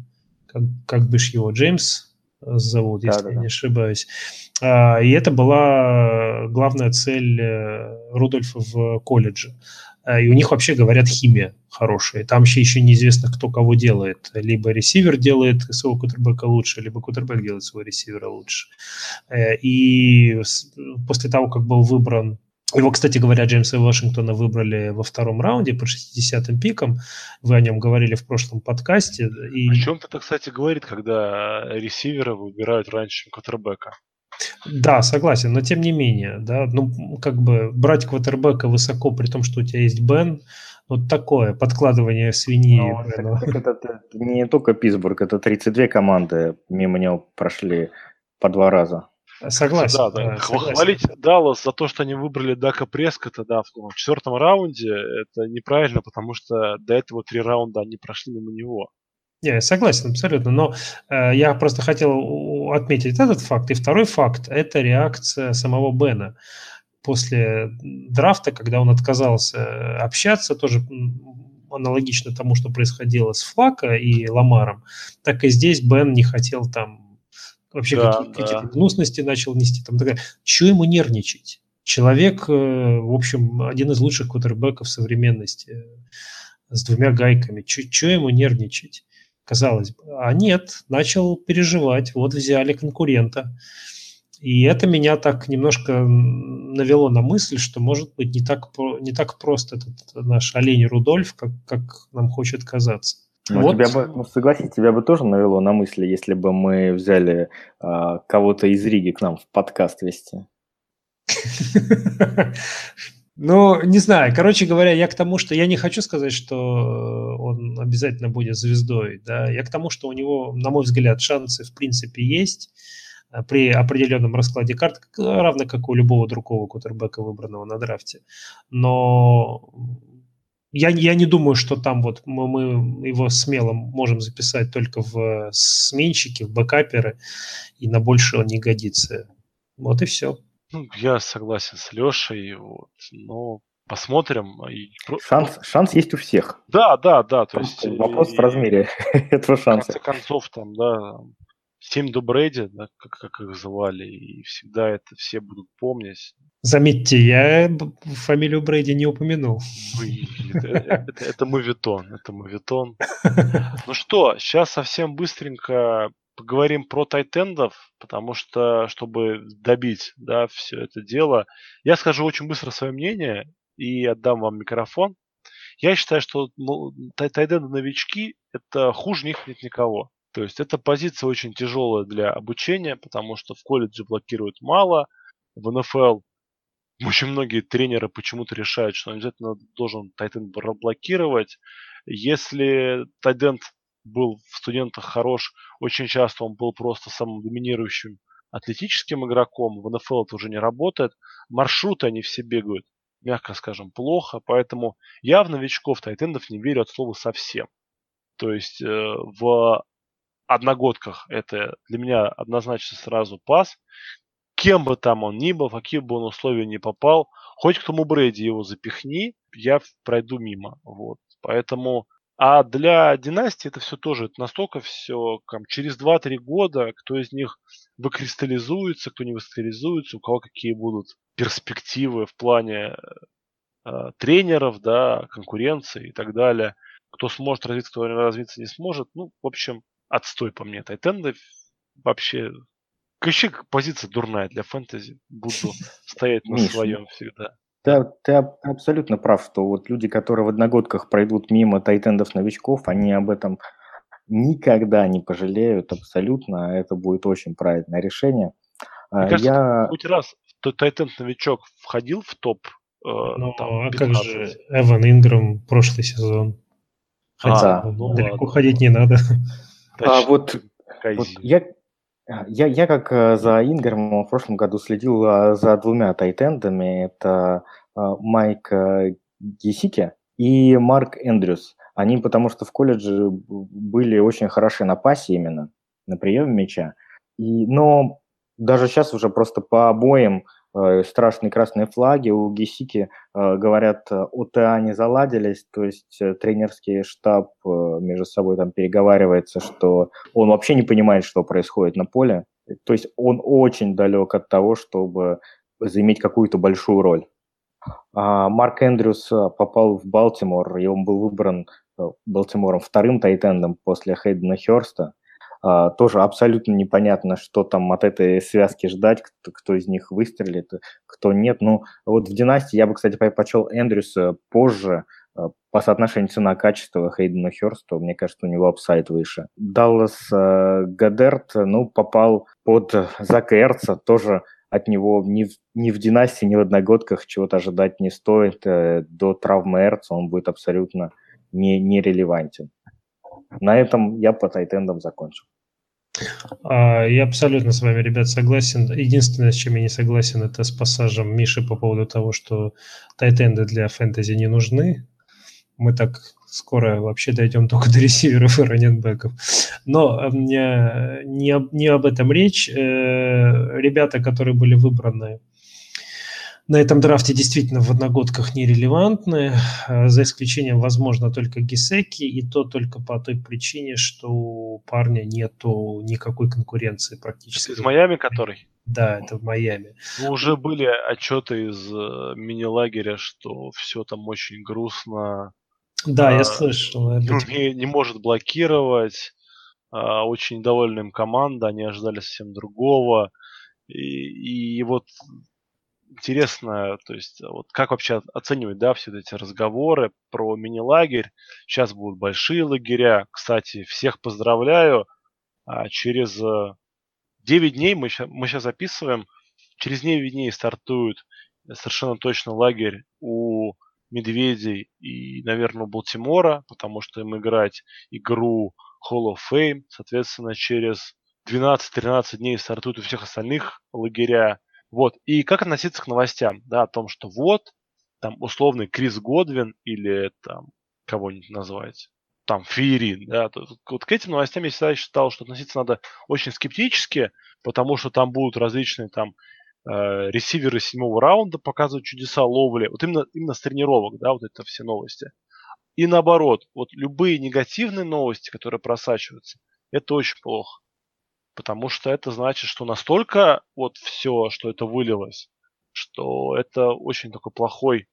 как, как бишь его, Джеймс зовут, да, если да, я да. не ошибаюсь. А, и это была главная цель э, Рудольфа в колледже. А, и у них вообще, говорят, химия хорошая. Там еще, еще неизвестно, кто кого делает. Либо ресивер делает своего кутербека лучше, либо кутербек делает своего ресивера лучше. Э, и после того, как был выбран его, кстати говоря, Джеймса Вашингтона выбрали во втором раунде по 60-м пикам. Вы о нем говорили в прошлом подкасте. И... О чем это, кстати, говорит, когда ресивера выбирают раньше, чем квотербека? Да, согласен, но тем не менее, да, ну, как бы брать квотербека высоко, при том, что у тебя есть Бен, вот такое подкладывание свиньи. Ну, это, это, это не только Питтсбург, это 32 команды мимо него прошли по два раза. Согласен. Да, да. Согласен. Хвалить Даллас за то, что они выбрали Дака Прескота да, в четвертом раунде, это неправильно, потому что до этого три раунда они прошли мимо него. Не, согласен абсолютно, но э, я просто хотел отметить этот факт. И второй факт – это реакция самого Бена. После драфта, когда он отказался общаться, тоже аналогично тому, что происходило с Флака и Ламаром, так и здесь Бен не хотел там вообще да, какие- да. какие-то гнусности начал нести. Там такая, что ему нервничать? Человек, э, в общем, один из лучших квотербеков современности э, с двумя гайками. Что ему нервничать? Казалось бы. А нет, начал переживать. Вот взяли конкурента. И это меня так немножко навело на мысль, что, может быть, не так, не так просто этот наш олень Рудольф, как, как нам хочет казаться. Ну, вот. тебя бы, ну, согласись, тебя бы тоже навело на мысли, если бы мы взяли а, кого-то из Риги к нам в подкаст вести. Ну, не знаю. Короче говоря, я к тому, что я не хочу сказать, что он обязательно будет звездой. Да? Я к тому, что у него, на мой взгляд, шансы в принципе есть э, при определенном раскладе карт, равно как у любого другого кутербека, выбранного на драфте. Но я, я не думаю, что там вот мы, мы его смело можем записать только в сменщики, в бэкаперы, и на больше он не годится. Вот и все. Ну, я согласен с Лешей, вот, но посмотрим. И... Шанс, шанс есть у всех. Да, да, да. То есть, Вопрос и, в размере этого шанса. В конце концов, там, да, Семь до Брэди, да, как, как их звали, и всегда это все будут помнить. Заметьте, я фамилию Брэди не упомянул. Это, это, это мувитон, это мувитон. Ну что, сейчас совсем быстренько поговорим про тайтендов, потому что, чтобы добить, да, все это дело, я скажу очень быстро свое мнение и отдам вам микрофон. Я считаю, что ну, тайтенды новички это хуже них нет никого. То есть эта позиция очень тяжелая для обучения, потому что в колледже блокируют мало, в НФЛ очень многие тренеры почему-то решают, что обязательно должен тайтенд блокировать. Если тайтенд был в студентах хорош, очень часто он был просто самым доминирующим атлетическим игроком. В НФЛ это уже не работает. Маршруты они все бегают, мягко скажем, плохо. Поэтому я в новичков тайтендов не верю от слова совсем. То есть э, в одногодках это для меня однозначно сразу пас. Кем бы там он ни был, в какие бы он условия не попал, хоть к тому Брэди его запихни, я пройду мимо. Вот. Поэтому а для династии это все тоже это настолько все там, через 2-3 года, кто из них выкристаллизуется, кто не выкристаллизуется, у кого какие будут перспективы в плане э, тренеров, да, конкуренции и так далее. Кто сможет развиться, кто развиться не сможет. Ну, в общем, отстой по мне. Тайтенды вообще... Вообще позиция дурная для фэнтези. Буду стоять на своем всегда. Ты, ты абсолютно прав, что вот люди, которые в одногодках пройдут мимо тайтендов новичков, они об этом никогда не пожалеют абсолютно. Это будет очень правильное решение. Мне кажется, Я... хоть раз тайтенд новичок входил в топ э, ну, там, а как же Эван Инграм прошлый сезон? Хотя а, ну, далеко ладно. ходить не надо. А, вот, вот я, я, я как э, за Ингером в прошлом году следил э, за двумя тайтендами. Это э, Майк Гесики и Марк Эндрюс. Они потому что в колледже были очень хороши на пасе именно, на приеме мяча. И, но даже сейчас уже просто по обоим Э, страшные красные флаги, у Гесики, э, говорят, ОТА не заладились, то есть э, тренерский штаб между собой там переговаривается, что он вообще не понимает, что происходит на поле. То есть он очень далек от того, чтобы заиметь какую-то большую роль. А Марк Эндрюс попал в Балтимор, и он был выбран Балтимором вторым тайтендом после Хейдена Херста. А, тоже абсолютно непонятно, что там от этой связки ждать, кто, кто из них выстрелит, кто нет. Ну, вот в «Династии» я бы, кстати, предпочел Эндрюса позже, а, по соотношению цена-качество Хейдена Херста, мне кажется, у него upside выше. Даллас э, Годерт, ну, попал под Зака Эрца, тоже от него ни в, ни в династии, ни в одногодках чего-то ожидать не стоит. Э, до травмы Эрца он будет абсолютно не, нерелевантен. На этом я по тайтендам закончил. А, я абсолютно с вами, ребят, согласен. Единственное, с чем я не согласен, это с пассажем Миши по поводу того, что тайтенды для фэнтези не нужны. Мы так скоро вообще дойдем только до ресиверов и раненбеков. Но не, не, не об этом речь. Ребята, которые были выбраны на этом драфте действительно в одногодках нерелевантны, э, за исключением, возможно, только Гисеки, и то только по той причине, что у парня нету никакой конкуренции практически. Это из Майами который? Да, это в Майами. Ну, уже были отчеты из э, мини-лагеря, что все там очень грустно. Да, а, я слышал. Не, не может блокировать. А, очень довольна им команда, они ожидали совсем другого. И, и вот интересно, то есть вот как вообще оценивать, да, все эти разговоры про мини-лагерь. Сейчас будут большие лагеря. Кстати, всех поздравляю. А через 9 э, дней мы, мы сейчас записываем. Через 9 дней стартует совершенно точно лагерь у Медведей и, наверное, у Балтимора, потому что им играть игру Hall of Fame. Соответственно, через 12-13 дней стартуют у всех остальных лагеря. Вот. И как относиться к новостям, да, о том, что вот, там, условный Крис Годвин или там кого-нибудь назвать, там, Феерин, да, то, вот к этим новостям я всегда считал, что относиться надо очень скептически, потому что там будут различные там э, ресиверы седьмого раунда показывать чудеса ловли, вот именно, именно с тренировок, да, вот это все новости. И наоборот, вот любые негативные новости, которые просачиваются, это очень плохо потому что это значит, что настолько вот все, что это вылилось, что это очень такой плохой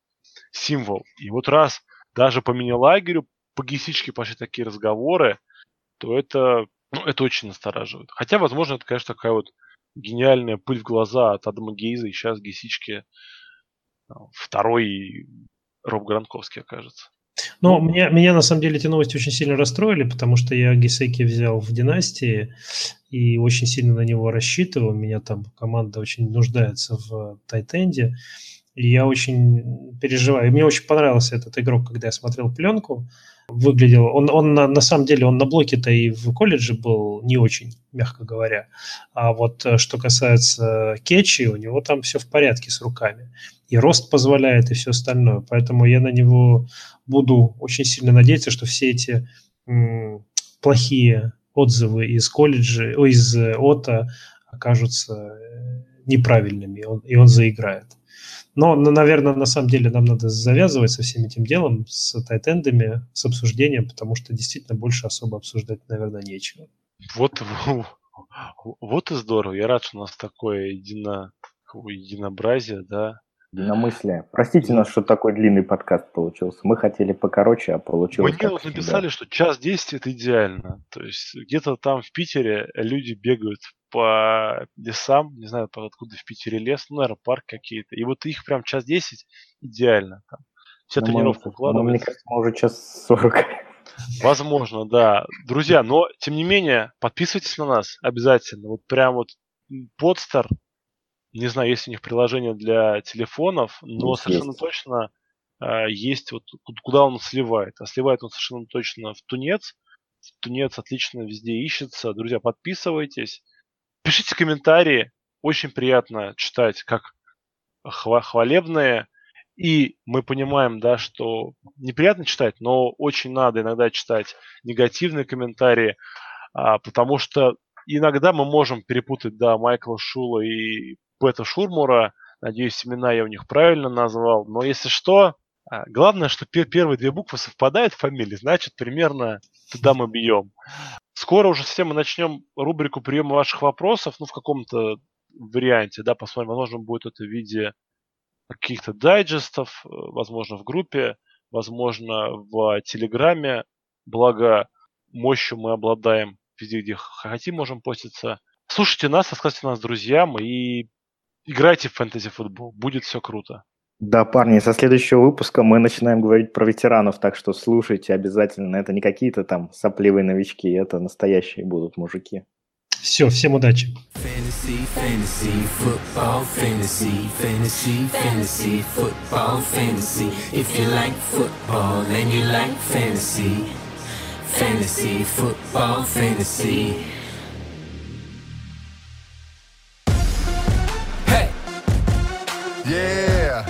символ. И вот раз даже по мини-лагерю, по гисичке пошли такие разговоры, то это, ну, это очень настораживает. Хотя, возможно, это, конечно, такая вот гениальная пыль в глаза от Адама Гейза, и сейчас гисички а, второй Роб Гранковский окажется. Но ну, меня, меня на самом деле эти новости очень сильно расстроили, потому что я Гисеки взял в династии и очень сильно на него рассчитывал. Меня там команда очень нуждается в Тайтенде. И я очень переживаю. И мне очень понравился этот игрок, когда я смотрел пленку. Выглядел, он, он на, на самом деле, он на блоке-то и в колледже был не очень, мягко говоря. А вот э, что касается кетчи, у него там все в порядке с руками. И рост позволяет, и все остальное. Поэтому я на него буду очень сильно надеяться, что все эти м, плохие отзывы из колледжа, о, из э, ОТА окажутся э, неправильными, и он, и он заиграет. Но, наверное, на самом деле нам надо завязывать со всем этим делом, с тайтендами, с обсуждением, потому что действительно больше особо обсуждать, наверное, нечего. Вот, вот и здорово. Я рад, что у нас такое едино, единообразие, да, Единомыслие. Простите нас, что такой длинный подкаст получился. Мы хотели покороче, а получилось. Мне вот написали, что час десять это идеально. То есть где-то там в Питере люди бегают по лесам, не знаю, откуда в Питере лес, ну, наверное, парк какие-то. И вот их прям час десять идеально. Там. Вся ну, тренировка укладывается. Ну, мне кажется, мы уже час сорок. Возможно, да. Друзья, но тем не менее, подписывайтесь на нас обязательно. Вот прям вот подстар не знаю, есть у них приложение для телефонов, но есть, совершенно точно э, есть вот куда он сливает. А сливает он совершенно точно в Тунец. Тунец отлично везде ищется. Друзья, подписывайтесь. Пишите комментарии. Очень приятно читать как хвалебные. И мы понимаем, да, что неприятно читать, но очень надо иногда читать негативные комментарии, а, потому что иногда мы можем перепутать, да, Майкла Шула и Пэта Шурмура. Надеюсь, имена я у них правильно назвал. Но если что, а, главное, что первые две буквы совпадают в фамилии, значит, примерно туда мы бьем. Скоро уже совсем мы начнем рубрику приема ваших вопросов, ну, в каком-то варианте, да, посмотрим, возможно, будет это в виде каких-то дайджестов, э, возможно, в группе, возможно, в Телеграме. Благо, мощью мы обладаем везде, где хотим, можем поститься. Слушайте нас, рассказывайте нас друзьям и Играйте в фэнтези-футбол, будет все круто. Да, парни, со следующего выпуска мы начинаем говорить про ветеранов, так что слушайте обязательно. Это не какие-то там сопливые новички, это настоящие будут мужики. Все, всем удачи. Fantasy, fantasy, football, fantasy, fantasy, fantasy, football, fantasy. If you like football and you like fantasy, fantasy, football, fantasy. Yeah.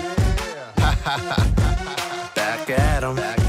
Back at 'em. Back.